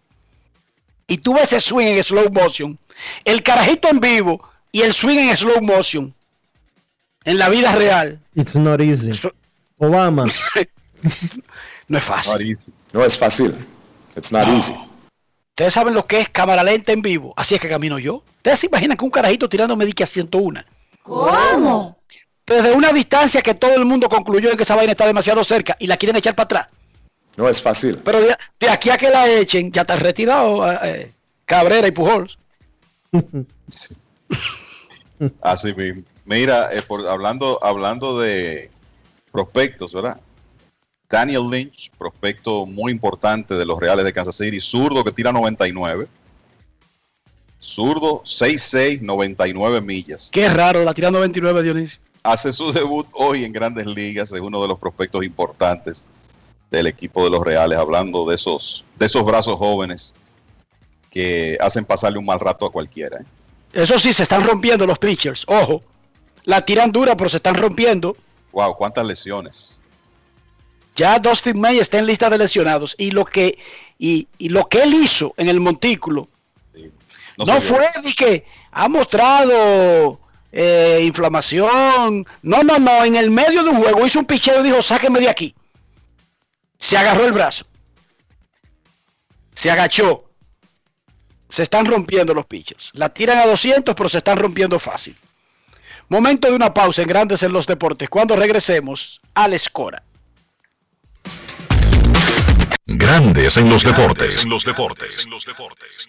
Y tú ves ese swing en slow motion, el carajito en vivo y el swing en slow motion en la vida real. It's not easy. Obama. no es fácil. No es fácil. It's not easy. Ustedes saben lo que es cámara lenta en vivo. Así es que camino yo. Ustedes se imaginan que un carajito tirándome dique a 101. ¿Cómo? Desde una distancia que todo el mundo concluyó en que esa vaina está demasiado cerca y la quieren echar para atrás. No es fácil. Pero de, aquí a que la echen, ya está retirado eh, eh, Cabrera y Pujols. Así mismo. Mira, eh, hablando, hablando de prospectos, ¿verdad? Daniel Lynch, prospecto muy importante de los Reales de Kansas City, zurdo que tira 99. Zurdo 6'6, 99 millas. Qué raro, la tira 99, Dionisio hace su debut hoy en Grandes Ligas, es uno de los prospectos importantes del equipo de los Reales, hablando de esos, de esos brazos jóvenes que hacen pasarle un mal rato a cualquiera. ¿eh? Eso sí, se están rompiendo los pitchers, ojo. La tiran dura, pero se están rompiendo. Wow, cuántas lesiones. Ya Dustin May está en lista de lesionados y lo que y, lo que él hizo en el montículo no, no fue de que ha mostrado eh, inflamación. No, no, no. En el medio de un juego hizo un picheo y dijo, sáqueme de aquí. Se agarró el brazo. Se agachó. Se están rompiendo los pitchers. La tiran a 200, pero se están rompiendo fácil. Momento de una pausa en Grandes en los Deportes. Cuando regresemos al Escora. Grandes en los deportes. En los deportes. En los deportes.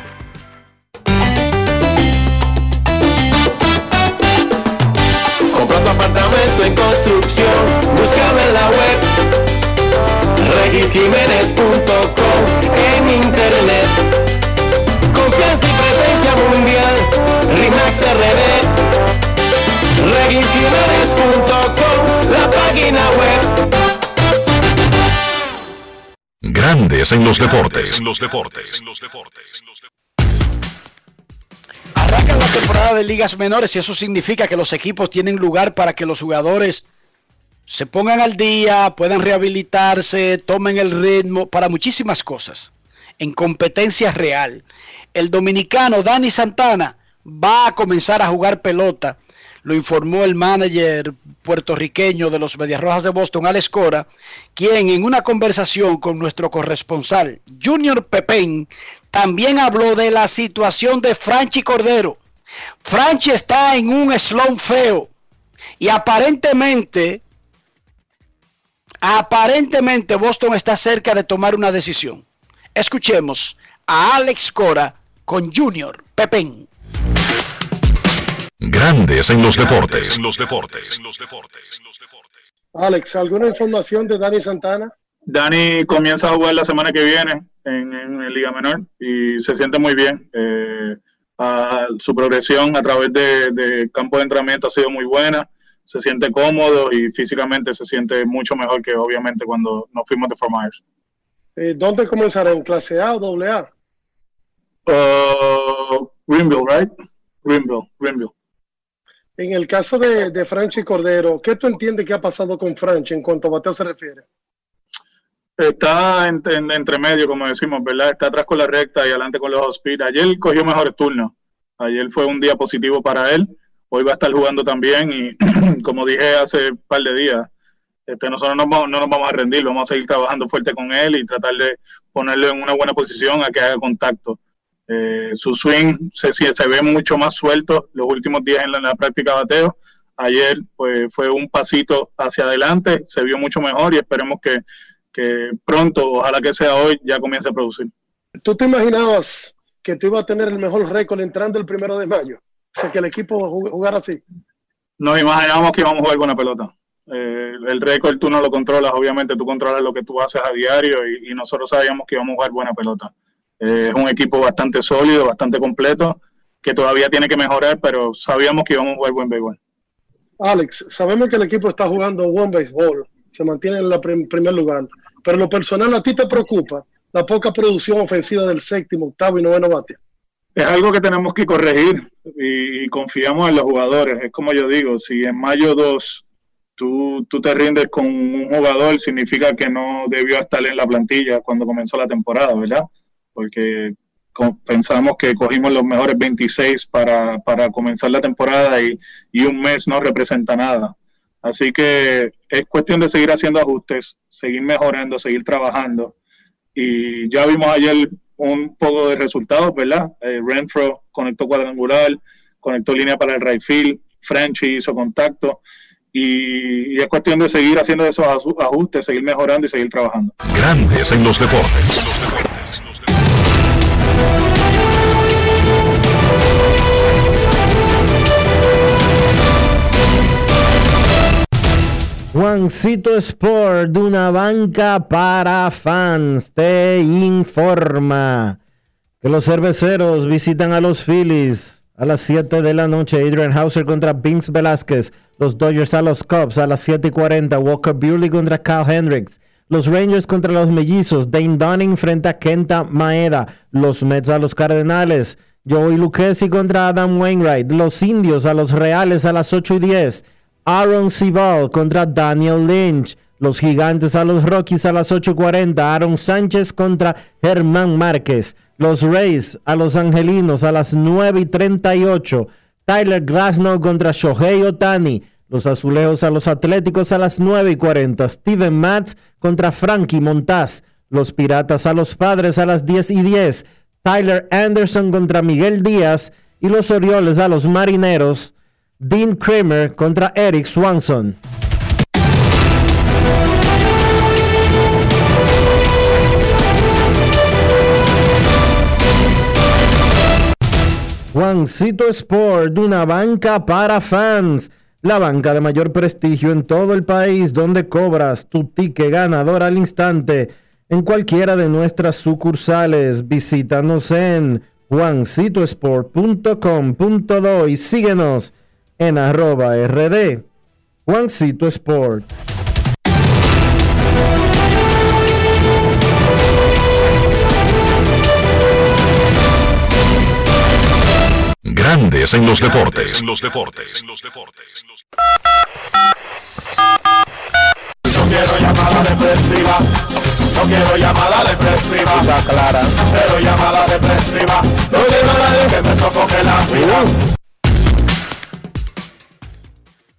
Apartamento en construcción, búscame en la web. RegisJiménez.com en internet. Confianza y presencia mundial, RIMAX RD. RegisJiménez.com, la página web. Grandes en los deportes. En los deportes. La temporada de ligas menores y eso significa que los equipos tienen lugar para que los jugadores se pongan al día, puedan rehabilitarse, tomen el ritmo, para muchísimas cosas. En competencia real. El dominicano Dani Santana va a comenzar a jugar pelota. Lo informó el manager puertorriqueño de los Medias Rojas de Boston, Alex Cora, quien en una conversación con nuestro corresponsal Junior Pepén también habló de la situación de Franchi Cordero. Franchi está en un slump feo y aparentemente, aparentemente Boston está cerca de tomar una decisión. Escuchemos a Alex Cora con Junior Pepén. Grandes en los deportes. En los deportes. Alex, ¿alguna información de Dani Santana? Dani comienza a jugar la semana que viene en, en, en Liga Menor y se siente muy bien. Eh, a, su progresión a través de, de, campo de entrenamiento ha sido muy buena. Se siente cómodo y físicamente se siente mucho mejor que obviamente cuando nos fuimos de Fort Myers. Eh, ¿Dónde comenzará? ¿En clase A o doble A? Uh, Greenville, right? Greenville, Greenville. En el caso de, de Franchi Cordero, ¿qué tú entiendes que ha pasado con Franchi en cuanto a bateo se refiere? Está en, en, entre medio, como decimos, ¿verdad? Está atrás con la recta y adelante con los speed. Ayer cogió mejores turnos. Ayer fue un día positivo para él. Hoy va a estar jugando también y, como dije hace un par de días, este, nosotros no, no nos vamos a rendir, vamos a seguir trabajando fuerte con él y tratar de ponerle en una buena posición a que haga contacto. Eh, su swing se, se ve mucho más suelto los últimos días en la, en la práctica de bateo. Ayer pues, fue un pasito hacia adelante, se vio mucho mejor y esperemos que, que pronto, ojalá que sea hoy, ya comience a producir. ¿Tú te imaginabas que tú ibas a tener el mejor récord entrando el primero de mayo? O sea, que el equipo jugara así. Nos imaginábamos que íbamos a jugar con la pelota. Eh, el récord tú no lo controlas, obviamente tú controlas lo que tú haces a diario y, y nosotros sabíamos que íbamos a jugar buena pelota. Eh, es un equipo bastante sólido, bastante completo, que todavía tiene que mejorar, pero sabíamos que íbamos a jugar buen béisbol. Alex, sabemos que el equipo está jugando buen béisbol, se mantiene en el prim primer lugar, pero lo personal a ti te preocupa la poca producción ofensiva del séptimo, octavo y noveno bate. Es algo que tenemos que corregir y, confiamos en los jugadores. Es como yo digo, si en mayo 2 tú, tú te rindes con un jugador, significa que no debió estar en la plantilla cuando comenzó la temporada, ¿verdad? Porque pensamos que cogimos los mejores 26 para, para comenzar la temporada y, y un mes no representa nada. Así que es cuestión de seguir haciendo ajustes, seguir mejorando, seguir trabajando. Y ya vimos ayer un poco de resultados, ¿verdad? Eh, Renfro conectó cuadrangular, conectó línea para el right field, hizo contacto. Y, y, es cuestión de seguir haciendo esos ajustes, seguir mejorando y seguir trabajando. Grandes en los deportes. Los deportes, los deportes. Juancito Sport, de una banca para fans, te informa que los cerveceros visitan a los Phillies a las 7 de la noche. Adrian Hauser contra Vince Velázquez. Los Dodgers a los Cubs a las 7 y 40. Walker Buehler contra Kyle Hendricks. Los Rangers contra los Mellizos. Dane Dunning frente a Kenta Maeda. Los Mets a los Cardenales. Joey Lucchesi contra Adam Wainwright. Los Indios a los Reales a las 8 y 10. Aaron Sival contra Daniel Lynch. Los Gigantes a los Rockies a las 8.40. Aaron Sánchez contra Germán Márquez. Los Rays a los Angelinos a las 9 y 38. Tyler Glasnow contra Shohei Otani. Los Azulejos a los Atléticos a las 9 y 40. Steven Matz contra Frankie Montaz. Los Piratas a los Padres a las 10 y 10. Tyler Anderson contra Miguel Díaz. Y los Orioles a los Marineros. Dean Kramer contra Eric Swanson. Juancito Sport, una banca para fans, la banca de mayor prestigio en todo el país, donde cobras tu ticket ganador al instante en cualquiera de nuestras sucursales. Visítanos en juancitosport.com.do y síguenos en arroba rd. Juancito Sport. Grandes en los deportes. En los deportes. No quiero llamada depresiva. No quiero llamada depresiva. Clara. Cero llamada depresiva. No quiero nadie que me sofoque la vida.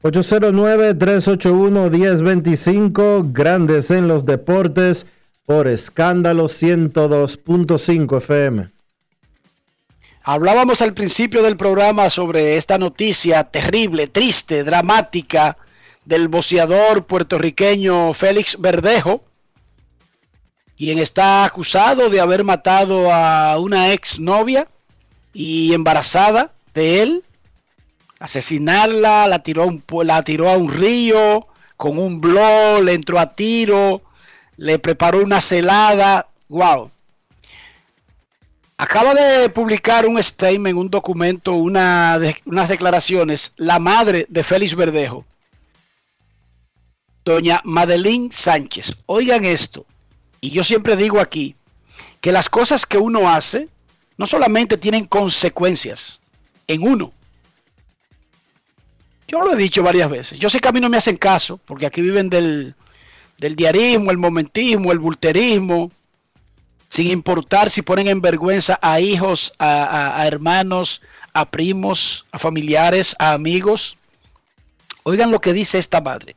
809-381-1025, Grandes en los Deportes, por escándalo 102.5 FM. Hablábamos al principio del programa sobre esta noticia terrible, triste, dramática del boceador puertorriqueño Félix Verdejo, quien está acusado de haber matado a una ex novia y embarazada de él, asesinarla, la tiró a un, la tiró a un río con un blog, le entró a tiro, le preparó una celada, wow. Acaba de publicar un statement, un documento, unas declaraciones, la madre de Félix Verdejo, doña Madeline Sánchez. Oigan esto, y yo siempre digo aquí que las cosas que uno hace no solamente tienen consecuencias en uno. Yo lo he dicho varias veces. Yo sé que a mí no me hacen caso, porque aquí viven del, del diarismo, el momentismo, el bulterismo, sin importar si ponen en vergüenza a hijos, a, a, a hermanos, a primos, a familiares, a amigos. Oigan lo que dice esta madre.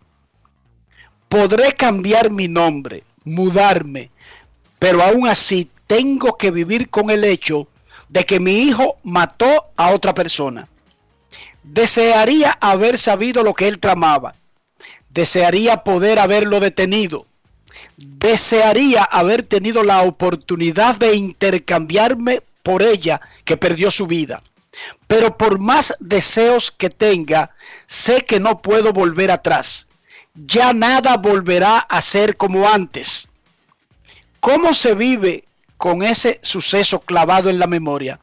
Podré cambiar mi nombre, mudarme, pero aún así tengo que vivir con el hecho de que mi hijo mató a otra persona. Desearía haber sabido lo que él tramaba. Desearía poder haberlo detenido. Desearía haber tenido la oportunidad de intercambiarme por ella que perdió su vida. Pero por más deseos que tenga, sé que no puedo volver atrás. Ya nada volverá a ser como antes. ¿Cómo se vive con ese suceso clavado en la memoria?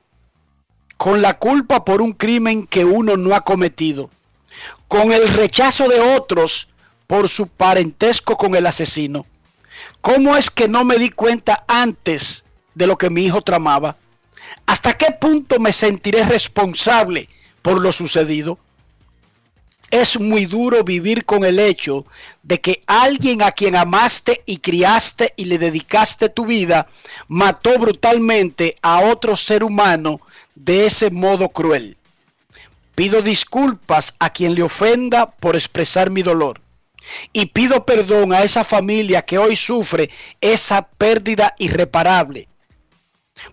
Con la culpa por un crimen que uno no ha cometido. Con el rechazo de otros por su parentesco con el asesino. ¿Cómo es que no me di cuenta antes de lo que mi hijo tramaba? ¿Hasta qué punto me sentiré responsable por lo sucedido? Es muy duro vivir con el hecho de que alguien a quien amaste y criaste y le dedicaste tu vida mató brutalmente a otro ser humano de ese modo cruel. Pido disculpas a quien le ofenda por expresar mi dolor. Y pido perdón a esa familia que hoy sufre esa pérdida irreparable.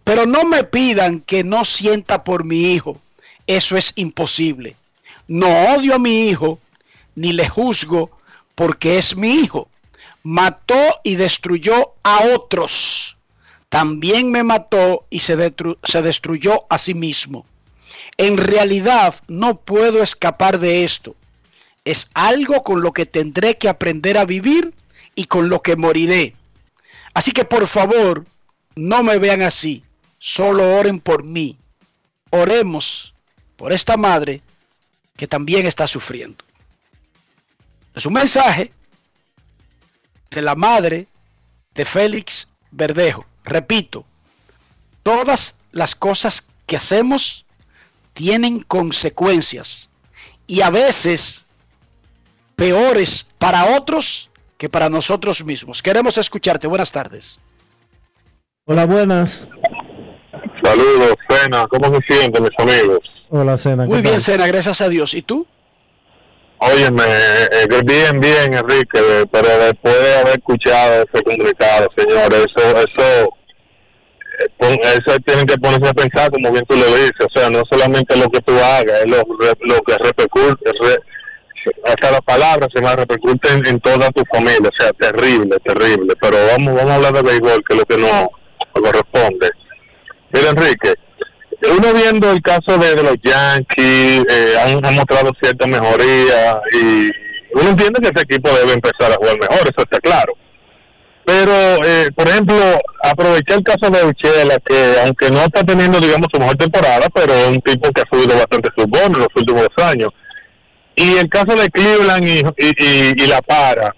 Pero no me pidan que no sienta por mi hijo. Eso es imposible. No odio a mi hijo, ni le juzgo porque es mi hijo. Mató y destruyó a otros. También me mató y se, se destruyó a sí mismo. En realidad no puedo escapar de esto. Es algo con lo que tendré que aprender a vivir y con lo que moriré. Así que por favor, no me vean así. Solo oren por mí. Oremos por esta madre que también está sufriendo. Es un mensaje de la madre de Félix Verdejo. Repito, todas las cosas que hacemos tienen consecuencias y a veces peores para otros que para nosotros mismos. Queremos escucharte. Buenas tardes. Hola, buenas. Saludos, Cena. ¿Cómo se sienten, mis amigos? Hola, Cena. Muy bien, Cena, gracias a Dios. ¿Y tú? Óyeme, eh, bien, bien, Enrique, pero después de haber escuchado ese comunicado, señores, eso, eso, eh, eso tienen que ponerse a pensar, como bien tú lo dices, o sea, no solamente lo que tú hagas, es lo, lo que repercute, re, hasta las palabras se me repercuten en toda tu familia, o sea, terrible, terrible, pero vamos, vamos a hablar de béisbol, que es lo que nos corresponde. Mira, Enrique, uno viendo el caso de, los Yankees, eh, han, han mostrado cierta mejoría y uno entiende que ese equipo debe empezar a jugar mejor, eso está claro. Pero, eh, por ejemplo, aproveché el caso de Uchela, que aunque no está teniendo, digamos, su mejor temporada, pero es un tipo que ha subido bastante sus bonos en los últimos años. Y el caso de Cleveland y, y, La Para,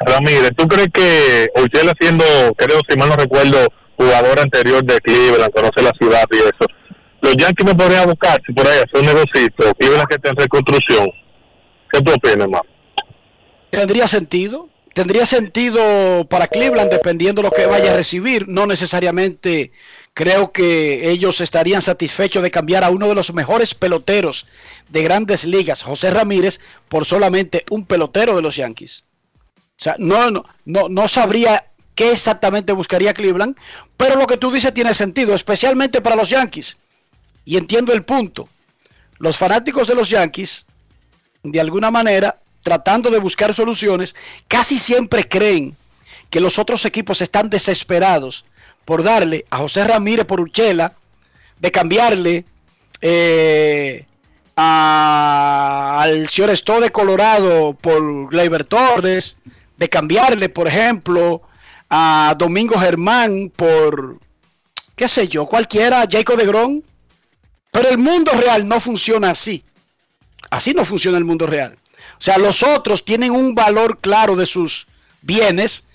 Ramírez, ¿tú crees que Uchela siendo, creo, si mal no recuerdo, jugador anterior de Cleveland, conoce la ciudad y eso, los Yankees no podrían buscar, si por ahí hacer un negocito, Cleveland que está en reconstrucción? ¿Qué tú opinas, hermano? Tendría sentido. Tendría sentido para Cleveland dependiendo de lo que vaya a recibir. No necesariamente creo que ellos estarían satisfechos de cambiar a uno de los mejores peloteros de grandes ligas, José Ramírez, por solamente un pelotero de los Yankees. O sea, no, no, no, no sabría qué exactamente buscaría Cleveland, pero lo que tú dices tiene sentido, especialmente para los Yankees. Y entiendo el punto. Los fanáticos de los Yankees, de alguna manera, tratando de buscar soluciones, casi siempre creen que los otros equipos están desesperados por darle a José Ramírez por Uchela, de cambiarle eh, al señor Stowe de Colorado por Gleyber Torres, de cambiarle, por ejemplo, a Domingo Germán por, qué sé yo, cualquiera, Jacob de Gron. Pero el mundo real no funciona así. Así no funciona el mundo real. O sea, los otros tienen un valor claro de sus bienes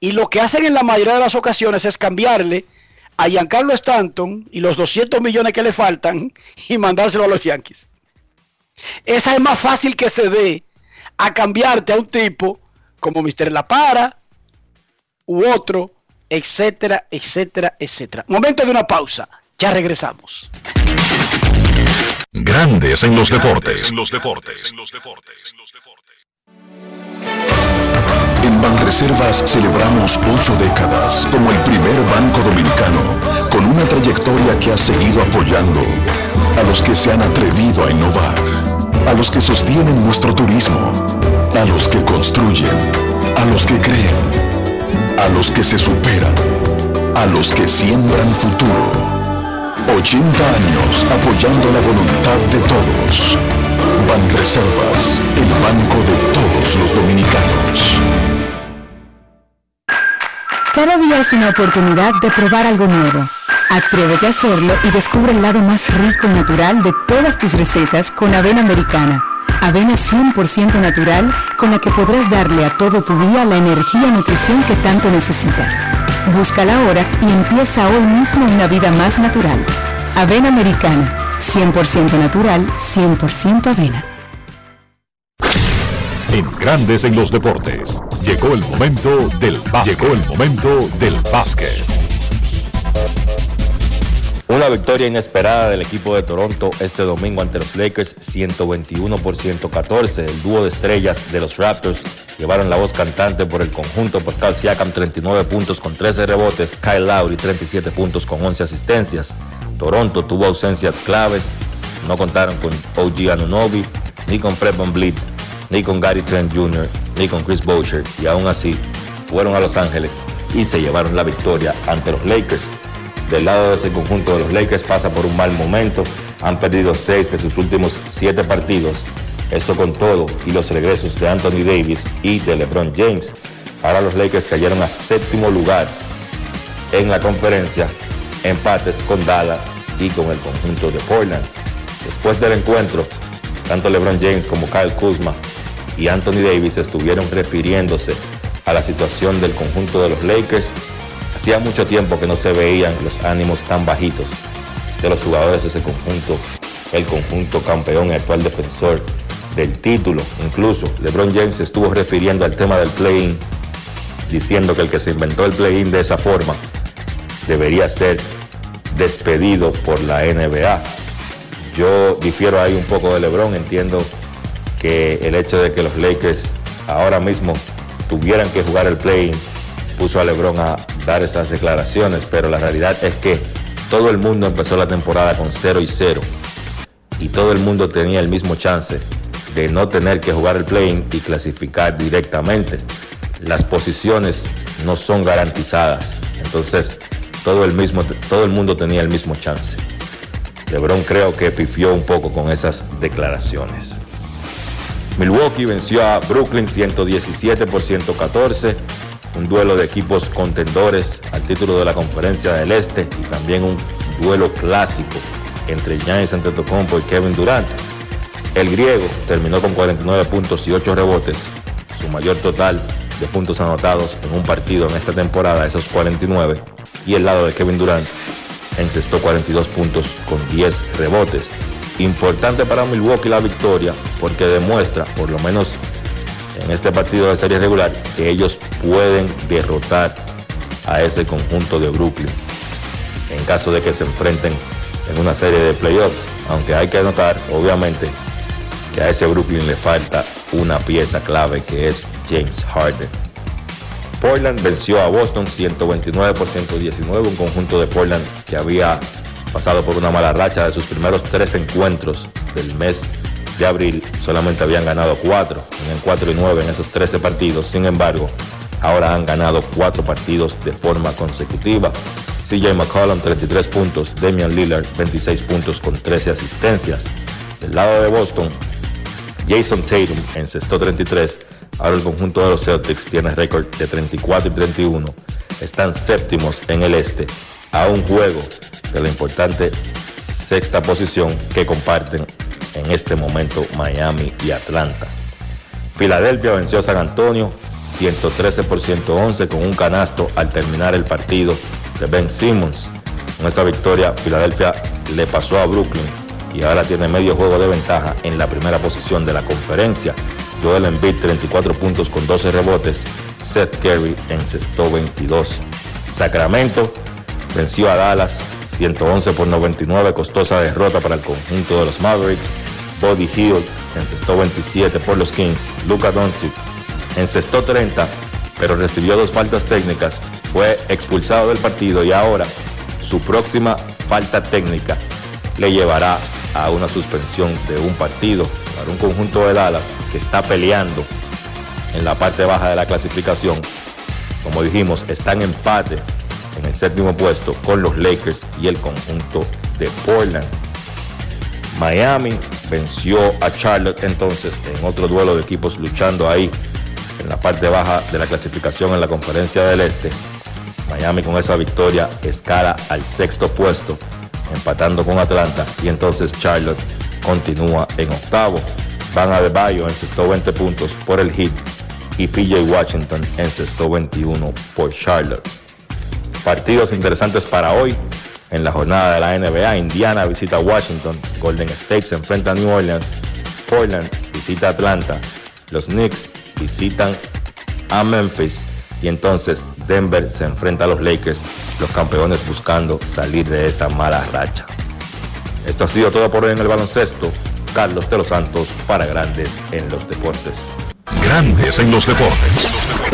y lo que hacen en la mayoría de las ocasiones es cambiarle a Giancarlo Stanton y los 200 millones que le faltan y mandárselo a los Yankees. Esa es más fácil que se dé a cambiarte a un tipo como Mr. La Para u otro, etcétera, etcétera, etcétera. Momento de una pausa. Ya regresamos. Grandes en los deportes. En los deportes. En Banreservas celebramos ocho décadas como el primer banco dominicano con una trayectoria que ha seguido apoyando a los que se han atrevido a innovar, a los que sostienen nuestro turismo, a los que construyen, a los que creen, a los que se superan, a los que siembran futuro. 80 años apoyando la voluntad de todos. Banreservas, el banco de todos los dominicanos. Cada día es una oportunidad de probar algo nuevo. Atrévete a hacerlo y descubre el lado más rico y natural de todas tus recetas con avena americana. Avena 100% natural con la que podrás darle a todo tu día la energía y nutrición que tanto necesitas. Búscala ahora y empieza hoy mismo una vida más natural. Avena americana, 100% natural, 100% avena. En Grandes en los deportes, llegó el momento del básquet. Llegó el momento del básquet. Una victoria inesperada del equipo de Toronto este domingo ante los Lakers 121 por 114. El dúo de estrellas de los Raptors llevaron la voz cantante por el conjunto Pascal Siakam 39 puntos con 13 rebotes, Kyle Lowry 37 puntos con 11 asistencias. Toronto tuvo ausencias claves, no contaron con OG Anunobi, ni con Fred VanVleet, ni con Gary Trent Jr., ni con Chris Boucher y aún así fueron a Los Ángeles y se llevaron la victoria ante los Lakers. Del lado de ese conjunto de los Lakers pasa por un mal momento. Han perdido seis de sus últimos siete partidos. Eso con todo y los regresos de Anthony Davis y de LeBron James. Ahora los Lakers cayeron a séptimo lugar en la conferencia, empates con Dallas y con el conjunto de Portland. Después del encuentro, tanto LeBron James como Kyle Kuzma y Anthony Davis estuvieron refiriéndose a la situación del conjunto de los Lakers Hacía mucho tiempo que no se veían los ánimos tan bajitos de los jugadores de ese conjunto, el conjunto campeón y actual defensor del título. Incluso LeBron James estuvo refiriendo al tema del play-in, diciendo que el que se inventó el play-in de esa forma debería ser despedido por la NBA. Yo difiero ahí un poco de LeBron, entiendo que el hecho de que los Lakers ahora mismo tuvieran que jugar el play-in puso a LeBron a dar esas declaraciones, pero la realidad es que todo el mundo empezó la temporada con 0 y 0 y todo el mundo tenía el mismo chance de no tener que jugar el play-in y clasificar directamente. Las posiciones no son garantizadas, entonces todo el, mismo, todo el mundo tenía el mismo chance. LeBron creo que pifió un poco con esas declaraciones. Milwaukee venció a Brooklyn 117 por 114, un duelo de equipos contendores al título de la Conferencia del Este y también un duelo clásico entre Giannis Antetokounmpo y Kevin Durant. El griego terminó con 49 puntos y 8 rebotes, su mayor total de puntos anotados en un partido en esta temporada, esos 49, y el lado de Kevin Durant encestó 42 puntos con 10 rebotes. Importante para Milwaukee la victoria porque demuestra, por lo menos en este partido de serie regular, que ellos pueden derrotar a ese conjunto de Brooklyn en caso de que se enfrenten en una serie de playoffs. Aunque hay que notar, obviamente, que a ese Brooklyn le falta una pieza clave que es James Harden. Portland venció a Boston 129 por 119, un conjunto de Portland que había pasado por una mala racha de sus primeros tres encuentros del mes de abril. Solamente habían ganado cuatro, en 4 y 9 en esos 13 partidos. Sin embargo, ahora han ganado cuatro partidos de forma consecutiva. CJ McCollum 33 puntos, Damian Lillard 26 puntos con 13 asistencias. Del lado de Boston, Jason Tatum encestó 33. Ahora el conjunto de los Celtics tiene récord de 34 y 31. Están séptimos en el este, a un juego de la importante sexta posición que comparten en este momento Miami y Atlanta. Filadelfia venció a San Antonio 113 por 111 con un canasto al terminar el partido de Ben Simmons. Con esa victoria, Filadelfia le pasó a Brooklyn y ahora tiene medio juego de ventaja en la primera posición de la conferencia. Joel Embiid 34 puntos con 12 rebotes. Seth Curry encestó 22. Sacramento venció a Dallas 111 por 99, costosa derrota para el conjunto de los Mavericks. Body Hill encestó 27 por los Kings. Luka Doncic encestó 30, pero recibió dos faltas técnicas. Fue expulsado del partido y ahora su próxima falta técnica le llevará a una suspensión de un partido para un conjunto de Dallas que está peleando en la parte baja de la clasificación. Como dijimos, está en empate en el séptimo puesto con los Lakers y el conjunto de Portland. Miami venció a Charlotte entonces en otro duelo de equipos luchando ahí en la parte baja de la clasificación en la conferencia del Este. Miami con esa victoria escala al sexto puesto, empatando con Atlanta y entonces Charlotte continúa en octavo. Van a Bayo encestó 20 puntos por el hit y PJ Washington encestó 21 por Charlotte. Partidos interesantes para hoy. En la jornada de la NBA, Indiana visita Washington, Golden State se enfrenta a New Orleans, Portland visita Atlanta, los Knicks visitan a Memphis y entonces Denver se enfrenta a los Lakers, los campeones buscando salir de esa mala racha. Esto ha sido todo por hoy en el baloncesto. Carlos de los Santos para Grandes en los Deportes. Grandes en los deportes.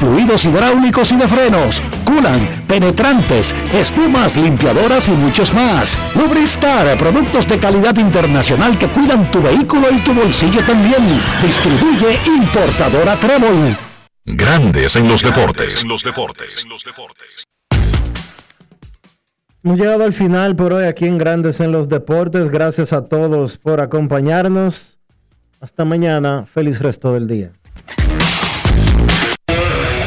fluidos hidráulicos y de frenos, culan, penetrantes, espumas, limpiadoras y muchos más. Lubristar, productos de calidad internacional que cuidan tu vehículo y tu bolsillo también. Distribuye importadora Trébol. Grandes en los deportes. En los deportes. Hemos llegado al final por hoy aquí en Grandes en los Deportes. Gracias a todos por acompañarnos. Hasta mañana. Feliz resto del día.